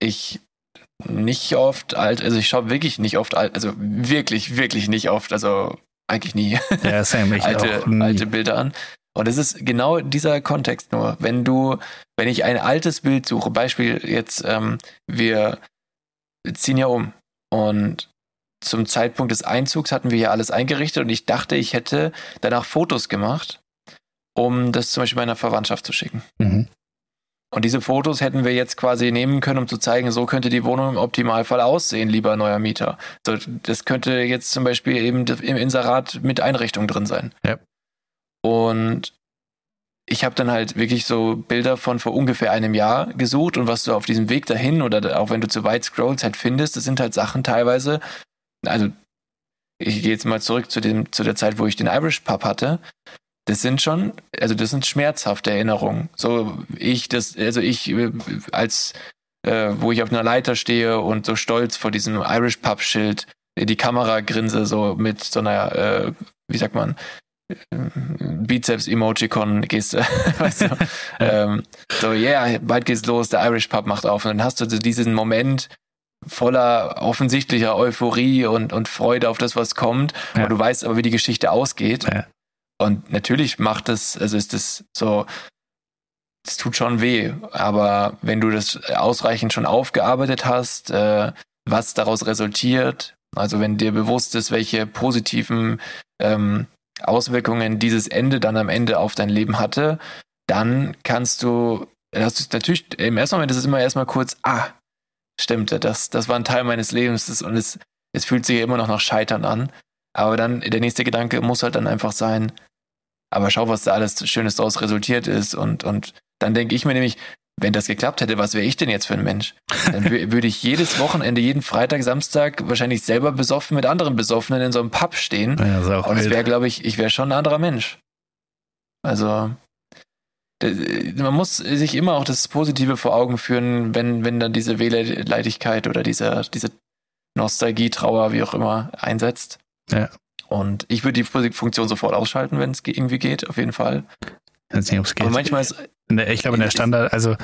ich nicht oft alt, also ich schaue wirklich nicht oft alt, also wirklich, wirklich nicht oft, also eigentlich nie Ja, Sam, ich alte, nie. alte Bilder an. Und es ist genau dieser Kontext nur. Wenn du, wenn ich ein altes Bild suche, Beispiel jetzt, ähm, wir ziehen ja um und zum Zeitpunkt des Einzugs hatten wir ja alles eingerichtet und ich dachte, ich hätte danach Fotos gemacht, um das zum Beispiel meiner Verwandtschaft zu schicken. Mhm. Und diese Fotos hätten wir jetzt quasi nehmen können, um zu zeigen, so könnte die Wohnung im Optimalfall aussehen, lieber neuer Mieter. So, das könnte jetzt zum Beispiel eben im Inserat mit Einrichtung drin sein. Ja. Und ich habe dann halt wirklich so Bilder von vor ungefähr einem Jahr gesucht und was du auf diesem Weg dahin oder auch wenn du zu weit scrollst halt findest, das sind halt Sachen teilweise, also ich gehe jetzt mal zurück zu dem zu der Zeit, wo ich den Irish Pub hatte. Das sind schon, also das sind schmerzhafte Erinnerungen. So ich das, also ich äh, als äh, wo ich auf einer Leiter stehe und so stolz vor diesem Irish Pub Schild in die Kamera grinse so mit so einer, äh, wie sagt man, Bizeps Emojicon Geste, weißt du? ähm, so yeah, bald geht's los, der Irish Pub macht auf und dann hast du so diesen Moment voller offensichtlicher Euphorie und, und Freude auf das, was kommt. Ja. Und du weißt aber, wie die Geschichte ausgeht. Ja. Und natürlich macht das, also ist das so, es tut schon weh. Aber wenn du das ausreichend schon aufgearbeitet hast, äh, was daraus resultiert, also wenn dir bewusst ist, welche positiven ähm, Auswirkungen dieses Ende dann am Ende auf dein Leben hatte, dann kannst du, das ist natürlich, im ersten Moment ist es immer erstmal kurz, ah, stimmt, das, das war ein Teil meines Lebens das, und es, es fühlt sich ja immer noch nach Scheitern an. Aber dann, der nächste Gedanke muss halt dann einfach sein, aber schau, was da alles Schönes daraus resultiert ist. Und, und dann denke ich mir nämlich, wenn das geklappt hätte, was wäre ich denn jetzt für ein Mensch? Dann wür- würde ich jedes Wochenende, jeden Freitag, Samstag wahrscheinlich selber besoffen mit anderen Besoffenen in so einem Pub stehen. Ja, Und es wäre, glaube ich, ich wäre schon ein anderer Mensch. Also, man muss sich immer auch das Positive vor Augen führen, wenn, wenn dann diese Wehleidigkeit oder diese, diese Nostalgie, Trauer, wie auch immer, einsetzt. Ja. Und ich würde die Funktion sofort ausschalten, wenn es irgendwie geht, auf jeden Fall. Ich nicht, es. Aber manchmal ist, Der- Ich glaube, in der Standard, also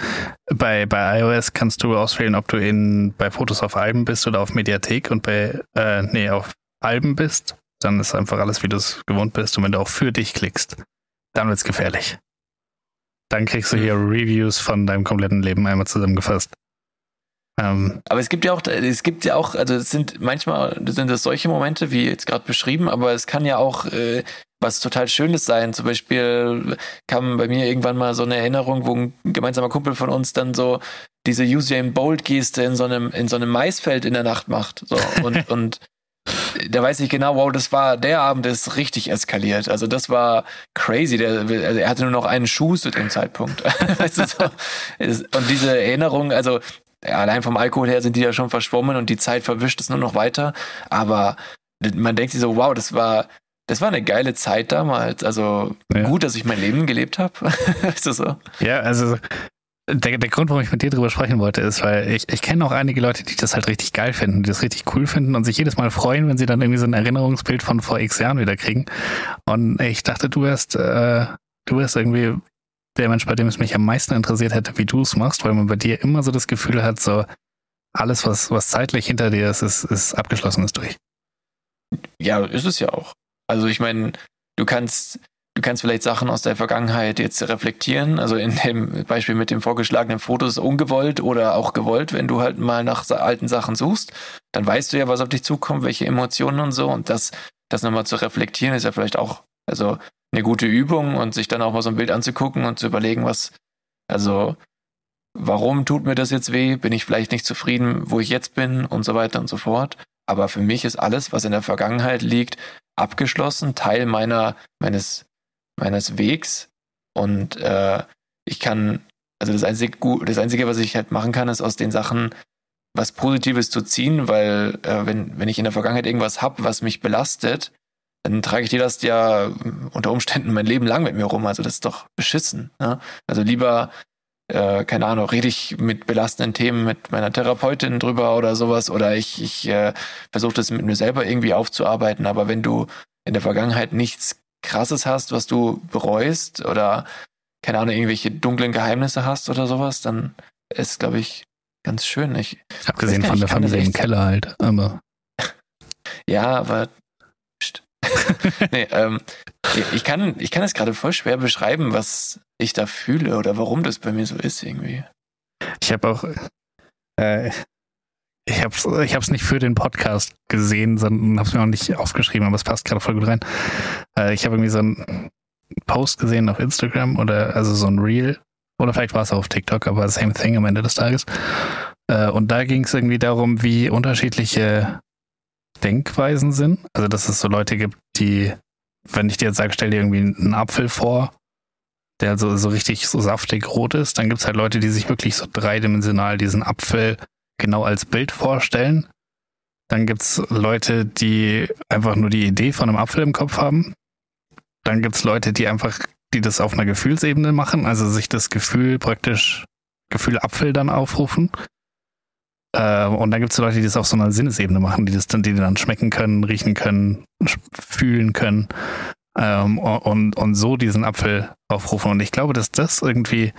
bei, bei iOS kannst du auswählen, ob du in, bei Fotos auf Alben bist oder auf Mediathek und bei, äh, nee, auf Alben bist. Dann ist einfach alles, wie du es gewohnt bist. Und wenn du auch für dich klickst, dann wird's gefährlich. Dann kriegst du hier Reviews von deinem kompletten Leben einmal zusammengefasst. Ähm, Aber es gibt ja auch, es gibt ja auch, also es sind manchmal sind es solche Momente, wie jetzt gerade beschrieben, aber es kann ja auch äh, was total Schönes sein. Zum Beispiel kam bei mir irgendwann mal so eine Erinnerung, wo ein gemeinsamer Kumpel von uns dann so diese Usain Bolt Geste in so einem in so einem Maisfeld in der Nacht macht. So und und da weiß ich genau, wow, das war der Abend ist richtig eskaliert. Also das war crazy. Der, also er hatte nur noch einen Schuh zu dem Zeitpunkt. weißt du, so. Es- und diese Erinnerung, also ja, allein vom Alkohol her sind die ja schon verschwommen und die Zeit verwischt es nur noch weiter. Aber man denkt sich so, wow, das war, das war eine geile Zeit damals. Also Ja. gut, dass ich mein Leben gelebt habe. weißt du so? Ja, also der, der Grund, warum ich mit dir drüber sprechen wollte, ist, weil ich, ich kenne auch einige Leute, die das halt richtig geil finden, die das richtig cool finden und sich jedes Mal freuen, wenn sie dann irgendwie so ein Erinnerungsbild von vor x Jahren wieder kriegen. Und ich dachte, du wärst, äh, du wärst irgendwie der Mensch, bei dem es mich am meisten interessiert hätte, wie du es machst, weil man bei dir immer so das Gefühl hat, so alles, was, was zeitlich hinter dir ist, ist, ist abgeschlossen ist durch. Ja, ist es ja auch. Also ich meine, du kannst, du kannst vielleicht Sachen aus der Vergangenheit jetzt reflektieren. Also in dem Beispiel mit dem vorgeschlagenen Fotos ungewollt oder auch gewollt, wenn du halt mal nach alten Sachen suchst, dann weißt du ja, was auf dich zukommt, welche Emotionen und so. Und das, das nochmal zu reflektieren, ist ja vielleicht auch, also eine gute Übung und sich dann auch mal so ein Bild anzugucken und zu überlegen, was, also warum tut mir das jetzt weh? Bin ich vielleicht nicht zufrieden, wo ich jetzt bin und so weiter und so fort. Aber für mich ist alles, was in der Vergangenheit liegt, abgeschlossen, Teil meiner, meines, meines Wegs. Und äh, ich kann, also das einzige, das einzige, was ich halt machen kann, ist aus den Sachen was Positives zu ziehen, weil äh, wenn, wenn ich in der Vergangenheit irgendwas hab, was mich belastet, dann trage ich dir das ja unter Umständen mein Leben lang mit mir rum. Also das ist doch beschissen. Ne? Also lieber äh, keine Ahnung, rede ich mit belastenden Themen mit meiner Therapeutin drüber oder sowas oder ich, ich äh, versuche das mit mir selber irgendwie aufzuarbeiten. Aber wenn du in der Vergangenheit nichts Krasses hast, was du bereust oder keine Ahnung, irgendwelche dunklen Geheimnisse hast oder sowas, dann ist, glaube ich, ganz schön. Ich, Abgesehen von der Familie im Keller halt. Aber ja, aber. nee, ähm, ich- kann, ich kann gerade voll schwer beschreiben, was ich da fühle oder warum das bei mir so ist irgendwie. Ich habe auch, äh, ich habe es ich nicht für den Podcast gesehen, sondern habe es mir auch nicht aufgeschrieben, aber es passt gerade voll gut rein. Äh, ich habe irgendwie so einen Post gesehen auf Instagram oder also so ein Reel oder vielleicht war es auch auf TikTok, aber same thing am Ende des Tages. Äh, und da ging es irgendwie darum, wie unterschiedliche Denkweisen sind. Also dass es so Leute gibt, die, wenn ich dir jetzt sage, stell dir irgendwie einen Apfel vor, der so, so richtig so saftig rot ist, dann gibt's halt Leute, die sich wirklich so dreidimensional diesen Apfel genau als Bild vorstellen. Dann gibt's Leute, die einfach nur die Idee von einem Apfel im Kopf haben. Dann gibt's Leute, die einfach, die das auf einer Gefühlsebene machen, also sich das Gefühl praktisch, Gefühl Apfel dann aufrufen. Äh, und dann gibt's Leute, die das auf so einer Sinnesebene machen, die das dann, die dann schmecken können, riechen können, fühlen können ähm, und, und so diesen Apfel aufrufen. Und ich glaube, dass das irgendwie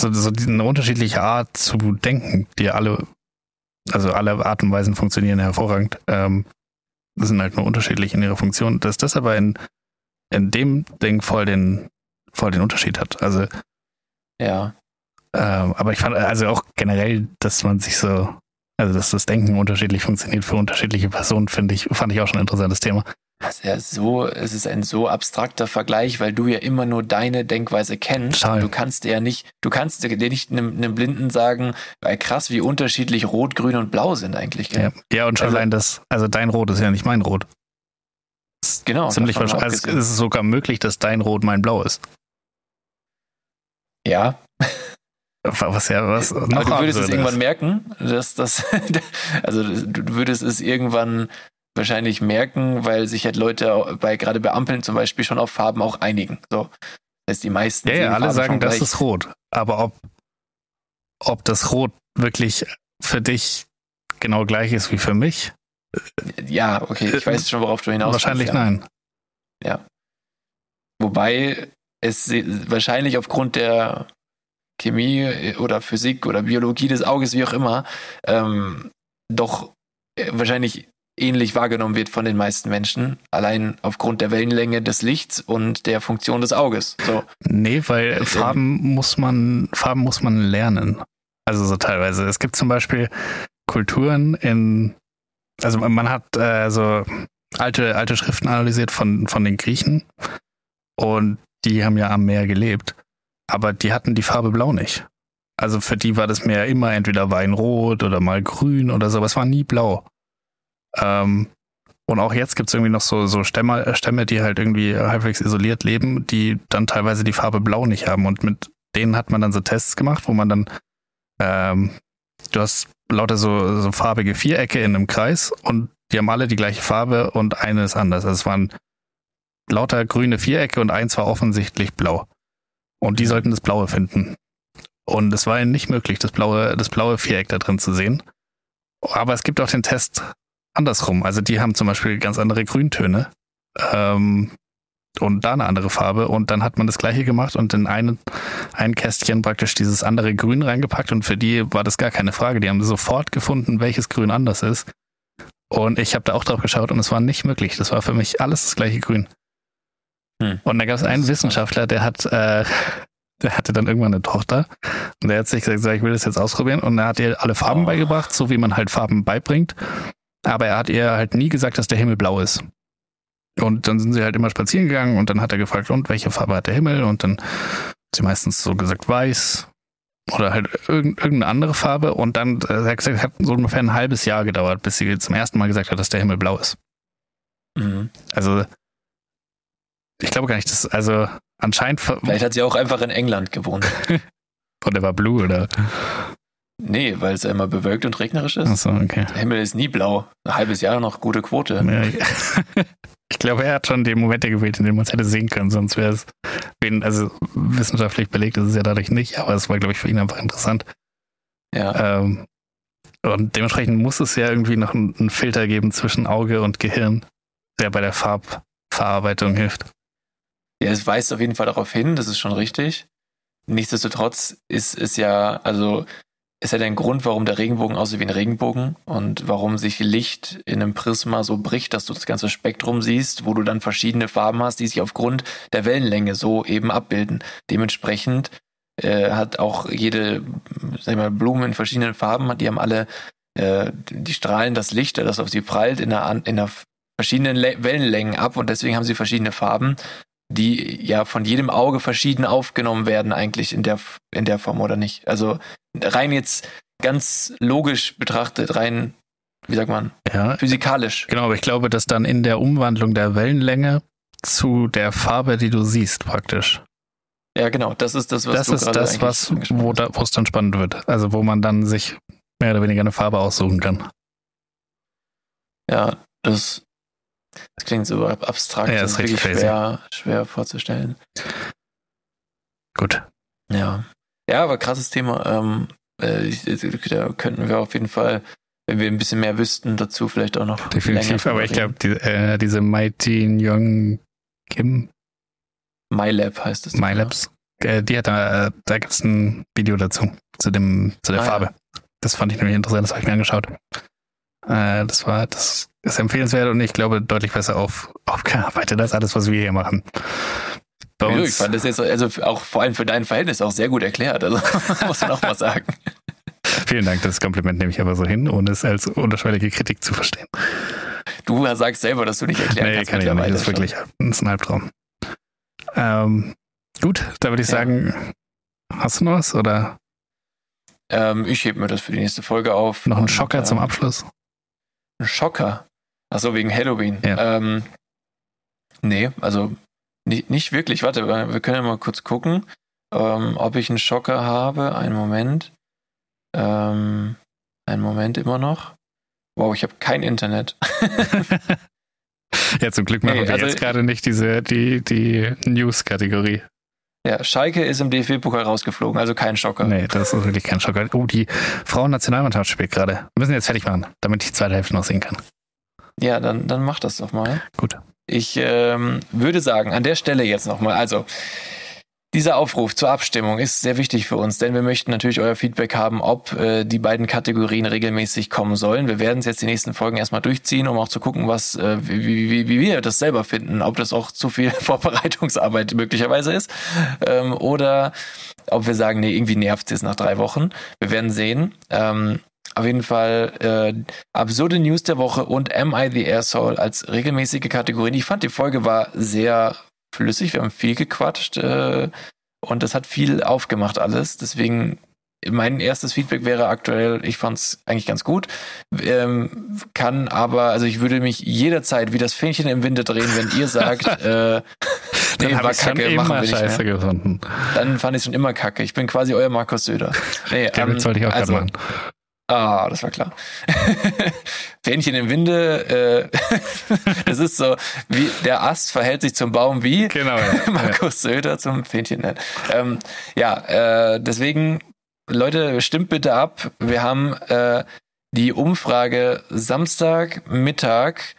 so, so eine unterschiedliche Art zu denken, die alle, also alle Art und Weisen funktionieren hervorragend, ähm, sind halt nur unterschiedlich in ihrer Funktion, dass das aber in, in dem Ding voll den, voll den Unterschied hat. Also, Ja. Ähm, aber ich fand also auch generell, dass man sich so, also dass das Denken unterschiedlich funktioniert für unterschiedliche Personen, finde ich, fand ich auch schon ein interessantes Thema. Das ist ja so, es ist ein so abstrakter Vergleich, weil du ja immer nur deine Denkweise kennst. Total. Du kannst dir ja nicht, du kannst dir nicht einem, einem Blinden sagen, weil krass, wie unterschiedlich Rot, Grün und Blau sind eigentlich. gell? Ja, ja und schon Also- allein das, also dein Rot ist ja nicht mein Rot. Genau. Ziemlich wahrscheinlich. Also, es ist sogar möglich, dass dein Rot mein Blau ist. ja, Was ja was aber noch du würdest es absurder irgendwann ist. merken, dass das, also du würdest es irgendwann wahrscheinlich merken, weil sich halt Leute bei gerade bei Ampeln zum Beispiel schon auf Farben auch einigen. So, Das heißt, die meisten Ja, ja, alle Farbe sagen, das gleich. ist rot. Aber ob, ob das Rot wirklich für dich genau gleich ist wie für mich? Ja, okay, ich weiß schon, worauf du hinaus Wahrscheinlich ja. nein. Wobei es wahrscheinlich aufgrund der Chemie oder Physik oder Biologie des Auges, wie auch immer, ähm, doch äh, wahrscheinlich ähnlich wahrgenommen wird von den meisten Menschen, allein aufgrund der Wellenlänge des Lichts und der Funktion des Auges. So, Nee, weil Ähm. Farben muss man, Farben muss man lernen. Also so teilweise. Es gibt zum Beispiel Kulturen in, also man hat äh, so alte, alte Schriften analysiert von, von den Griechen und die haben ja am Meer gelebt, aber die hatten die Farbe blau nicht. Also für die war das Meer immer entweder Weinrot oder mal grün oder so, aber es war nie blau. Ähm, und auch jetzt gibt es irgendwie noch so, so Stämme, äh, Stämme, die halt irgendwie halbwegs isoliert leben, die dann teilweise die Farbe blau nicht haben. Und mit denen hat man dann so Tests gemacht, wo man dann, ähm, du hast lauter so, so farbige Vierecke in einem Kreis und die haben alle die gleiche Farbe und eine ist anders. Also es waren lauter grüne Vierecke und eins war offensichtlich blau. Und die sollten das Blaue finden. Und es war ihnen nicht möglich, das blaue, das blaue Viereck da drin zu sehen. Aber es gibt auch den Test andersrum. Also die haben zum Beispiel ganz andere Grüntöne ähm, und da eine andere Farbe. Und dann hat man das gleiche gemacht und in einen, ein Kästchen praktisch dieses andere Grün reingepackt. Und für die war das gar keine Frage. Die haben sofort gefunden, welches Grün anders ist. Und ich habe da auch drauf geschaut und es war nicht möglich. Das war für mich alles das gleiche Grün. Hm. Und da gab es einen Wissenschaftler, der hat, äh, der hatte dann irgendwann eine Tochter und der hat sich gesagt, ich will das jetzt ausprobieren und er hat ihr alle Farben Oh. beigebracht, so wie man halt Farben beibringt. Aber er hat ihr halt nie gesagt, dass der Himmel blau ist. Und dann sind sie halt immer spazieren gegangen und dann hat er gefragt, und welche Farbe hat der Himmel? Und dann hat sie meistens so gesagt weiß oder halt irgend, irgendeine andere Farbe. Und dann äh, hat gesagt, hat so ungefähr ein halbes Jahr gedauert, bis sie zum ersten Mal gesagt hat, dass der Himmel blau ist. mhm. Also ich glaube gar nicht, dass, also anscheinend vielleicht hat sie auch einfach in England gewohnt. und der war blue oder. Nee, weil es ja immer bewölkt und regnerisch ist. Achso, okay. Der Himmel ist nie blau. Ein halbes Jahr noch gute Quote. Ja, ich, glaube, er hat schon den Momente gewählt, in dem man es hätte sehen können, sonst wäre es, also wissenschaftlich belegt ist es ja dadurch nicht, aber es war, glaube ich, für ihn einfach interessant. Ja. Ähm, und dementsprechend muss es ja irgendwie noch einen Filter geben zwischen Auge und Gehirn, der bei der Farbverarbeitung hilft. Ja, es weist auf jeden Fall darauf hin, das ist schon richtig. Nichtsdestotrotz ist es ja, also es hat einen Grund, warum der Regenbogen aussieht wie ein Regenbogen und warum sich Licht in einem Prisma so bricht, dass du das ganze Spektrum siehst, wo du dann verschiedene Farben hast, die sich aufgrund der Wellenlänge so eben abbilden. Dementsprechend äh, hat auch jede, sag mal, Blume in verschiedenen Farben, die haben alle, äh, die strahlen das Licht, das auf sie prallt, in einer, in einer verschiedenen Le Wellenlängen ab und deswegen haben sie verschiedene Farben die ja von jedem Auge verschieden aufgenommen werden, eigentlich in der, in der Form oder nicht. Also rein jetzt ganz logisch betrachtet, rein, wie sagt man, Ja, physikalisch. genau, aber ich glaube, dass dann in der Umwandlung der Wellenlänge zu der Farbe, die du siehst, praktisch. Ja, genau, das ist das, was das ist das, was, wo, da, wo es dann spannend wird. Also wo man dann sich mehr oder weniger eine Farbe aussuchen kann. Ja, das, das klingt so ab- abstrakt. Ja, das ist richtig schwer, schwer vorzustellen. Gut. Ja. Ja, aber krasses Thema. Ähm, äh, ich- da könnten wir auf jeden Fall, wenn wir ein bisschen mehr wüssten, dazu vielleicht auch noch Definitiv, aber ich glaube, die, äh, diese Mighty Young Kim. MyLab heißt es. MyLabs, äh, die hat da, äh, da gibt es ein Video dazu, zu dem, zu der Ah, ja. Farbe. Das fand ich nämlich interessant, das habe ich mir angeschaut. Äh, das war, das ist empfehlenswert und ich glaube deutlich besser auf, aufgearbeitet als alles, was wir hier machen. Bei Ja, ich uns, fand das jetzt also auch vor allem für dein Verhältnis auch sehr gut erklärt. Also muss man auch mal sagen. vielen Dank, das Kompliment nehme ich aber so hin, ohne es als unterschwellige Kritik zu verstehen. Du sagst selber, dass du nicht erklären Nee, kannst. kann ich auch nicht, das ist wirklich das ist ein Albtraum. Ähm, gut, da würde ich Ja. sagen, hast du noch was oder. Ähm, ich hebe mir das für die nächste Folge auf. noch ein Und, Schocker zum ähm, Abschluss? Ein Schocker. Achso, wegen Halloween. Ja. Ähm, nee, also nicht, nicht wirklich. Warte, wir wir können ja mal kurz gucken, ähm, ob ich einen Schocker habe. Einen Moment. Ähm, einen Moment immer noch. Wow, ich habe kein Internet. Ja, zum Glück machen Nee, wir also- jetzt gerade nicht diese, die, die News-Kategorie. Ja, Schalke ist im DFB-Pokal rausgeflogen, also kein Schocker. Nee, das ist wirklich kein Schocker. Oh, die Frauen-Nationalmannschaft spielt gerade. Wir müssen jetzt fertig machen, damit ich die zweite Hälfte noch sehen kann. Ja, dann, dann mach das doch mal. Gut. Ich ähm, würde sagen, an der Stelle jetzt nochmal, also dieser Aufruf zur Abstimmung ist sehr wichtig für uns, denn wir möchten natürlich euer Feedback haben, ob äh, die beiden Kategorien regelmäßig kommen sollen. Wir werden es jetzt die nächsten Folgen erstmal durchziehen, um auch zu gucken, was, äh, wie, wie, wie wir das selber finden, ob das auch zu viel Vorbereitungsarbeit möglicherweise ist ähm, oder ob wir sagen, nee, irgendwie nervt es nach drei Wochen. Wir werden sehen. Ähm, auf jeden Fall äh, absurde News der Woche und Am I the Asshole als regelmäßige Kategorien. Ich fand die Folge war sehr flüssig, wir haben viel gequatscht äh, und das hat viel aufgemacht alles. Deswegen mein erstes Feedback wäre aktuell, ich fand es eigentlich ganz gut. Ähm, kann aber, also ich würde mich jederzeit wie das Fähnchen im Winde drehen, wenn ihr sagt, äh, Dann nee, hab war schon kacke, machen wir immer nicht scheiße mehr. gefunden. Dann fand ich es schon immer kacke. Ich bin quasi euer Markus Söder. Nee, ähm, sollte ich auch also, machen. Ah, das war klar. Fähnchen im Winde, äh, das ist so, wie der Ast verhält sich zum Baum wie Genau, ja. Markus Söder zum Fähnchen. nennen. Ähm, ja, äh, deswegen, Leute, stimmt bitte ab. Wir haben äh, die Umfrage Samstag Mittag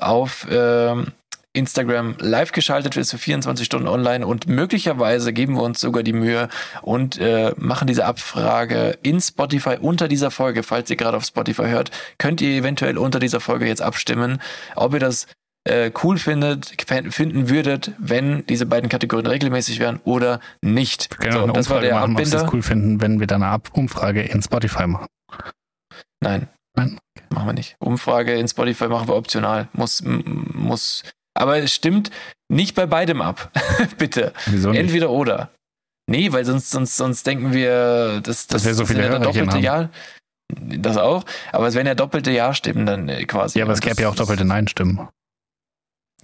auf ähm, Instagram live geschaltet, ist für 24 Stunden online und möglicherweise geben wir uns sogar die Mühe und äh, machen diese Abfrage in Spotify unter dieser Folge. Falls ihr gerade auf Spotify hört, könnt ihr eventuell unter dieser Folge jetzt abstimmen, ob ihr das äh, cool findet, finden würdet, wenn diese beiden Kategorien regelmäßig wären oder nicht. Wir können auch eine das war Umfrage der machen, ob sie Abbinder. es cool finden, wenn wir dann eine Ab Umfrage in Spotify machen. Nein. Nein. Machen wir nicht. Umfrage in Spotify machen wir optional. Muss, muss. Aber es stimmt nicht bei beidem ab. Bitte. Wieso nicht? Entweder oder. Nee, weil sonst, sonst, sonst denken wir, das, das, Dass wir so das viele ja doppelte. Ja. Das auch. Aber es wären ja doppelte Ja-Stimmen dann äh, quasi. Ja, aber es gäbe das- ja auch doppelte Nein-Stimmen.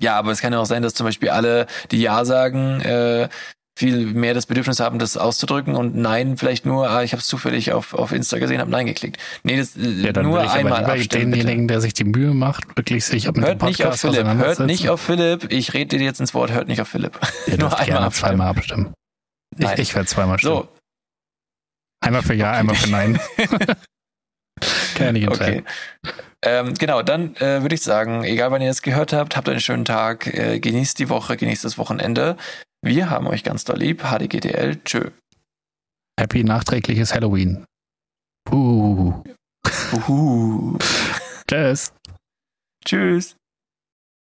Ja, aber es kann ja auch sein, dass zum Beispiel alle, die Ja sagen, äh, viel mehr das Bedürfnis haben, das auszudrücken und Nein vielleicht nur, ah, ich habe es zufällig auf, auf Insta gesehen, habe Nein geklickt. Nee, das Ja, dann nur würde ich einmal aber lieber denjenigen, der sich die Mühe macht, wirklich sich mit Hört dem nicht auf Podcast Philipp, hört nicht auf Philipp. Ich rede dir jetzt ins Wort, hört nicht auf Philipp. Ihr nur einmal gerne abstimmen. zweimal abstimmen. Ich, Nein. ich werde zweimal stimmen. So, Einmal für Ja, einmal für Nein. Kann nicht entscheiden. okay. Ähm, genau, dann äh, würde ich sagen, egal wann ihr das gehört habt, habt einen schönen Tag, äh, genießt die Woche, genießt das Wochenende. Wir haben euch ganz doll lieb. HDGDL, tschö. Happy nachträgliches Halloween. Uh. Uhu. Tschüss. Tschüss.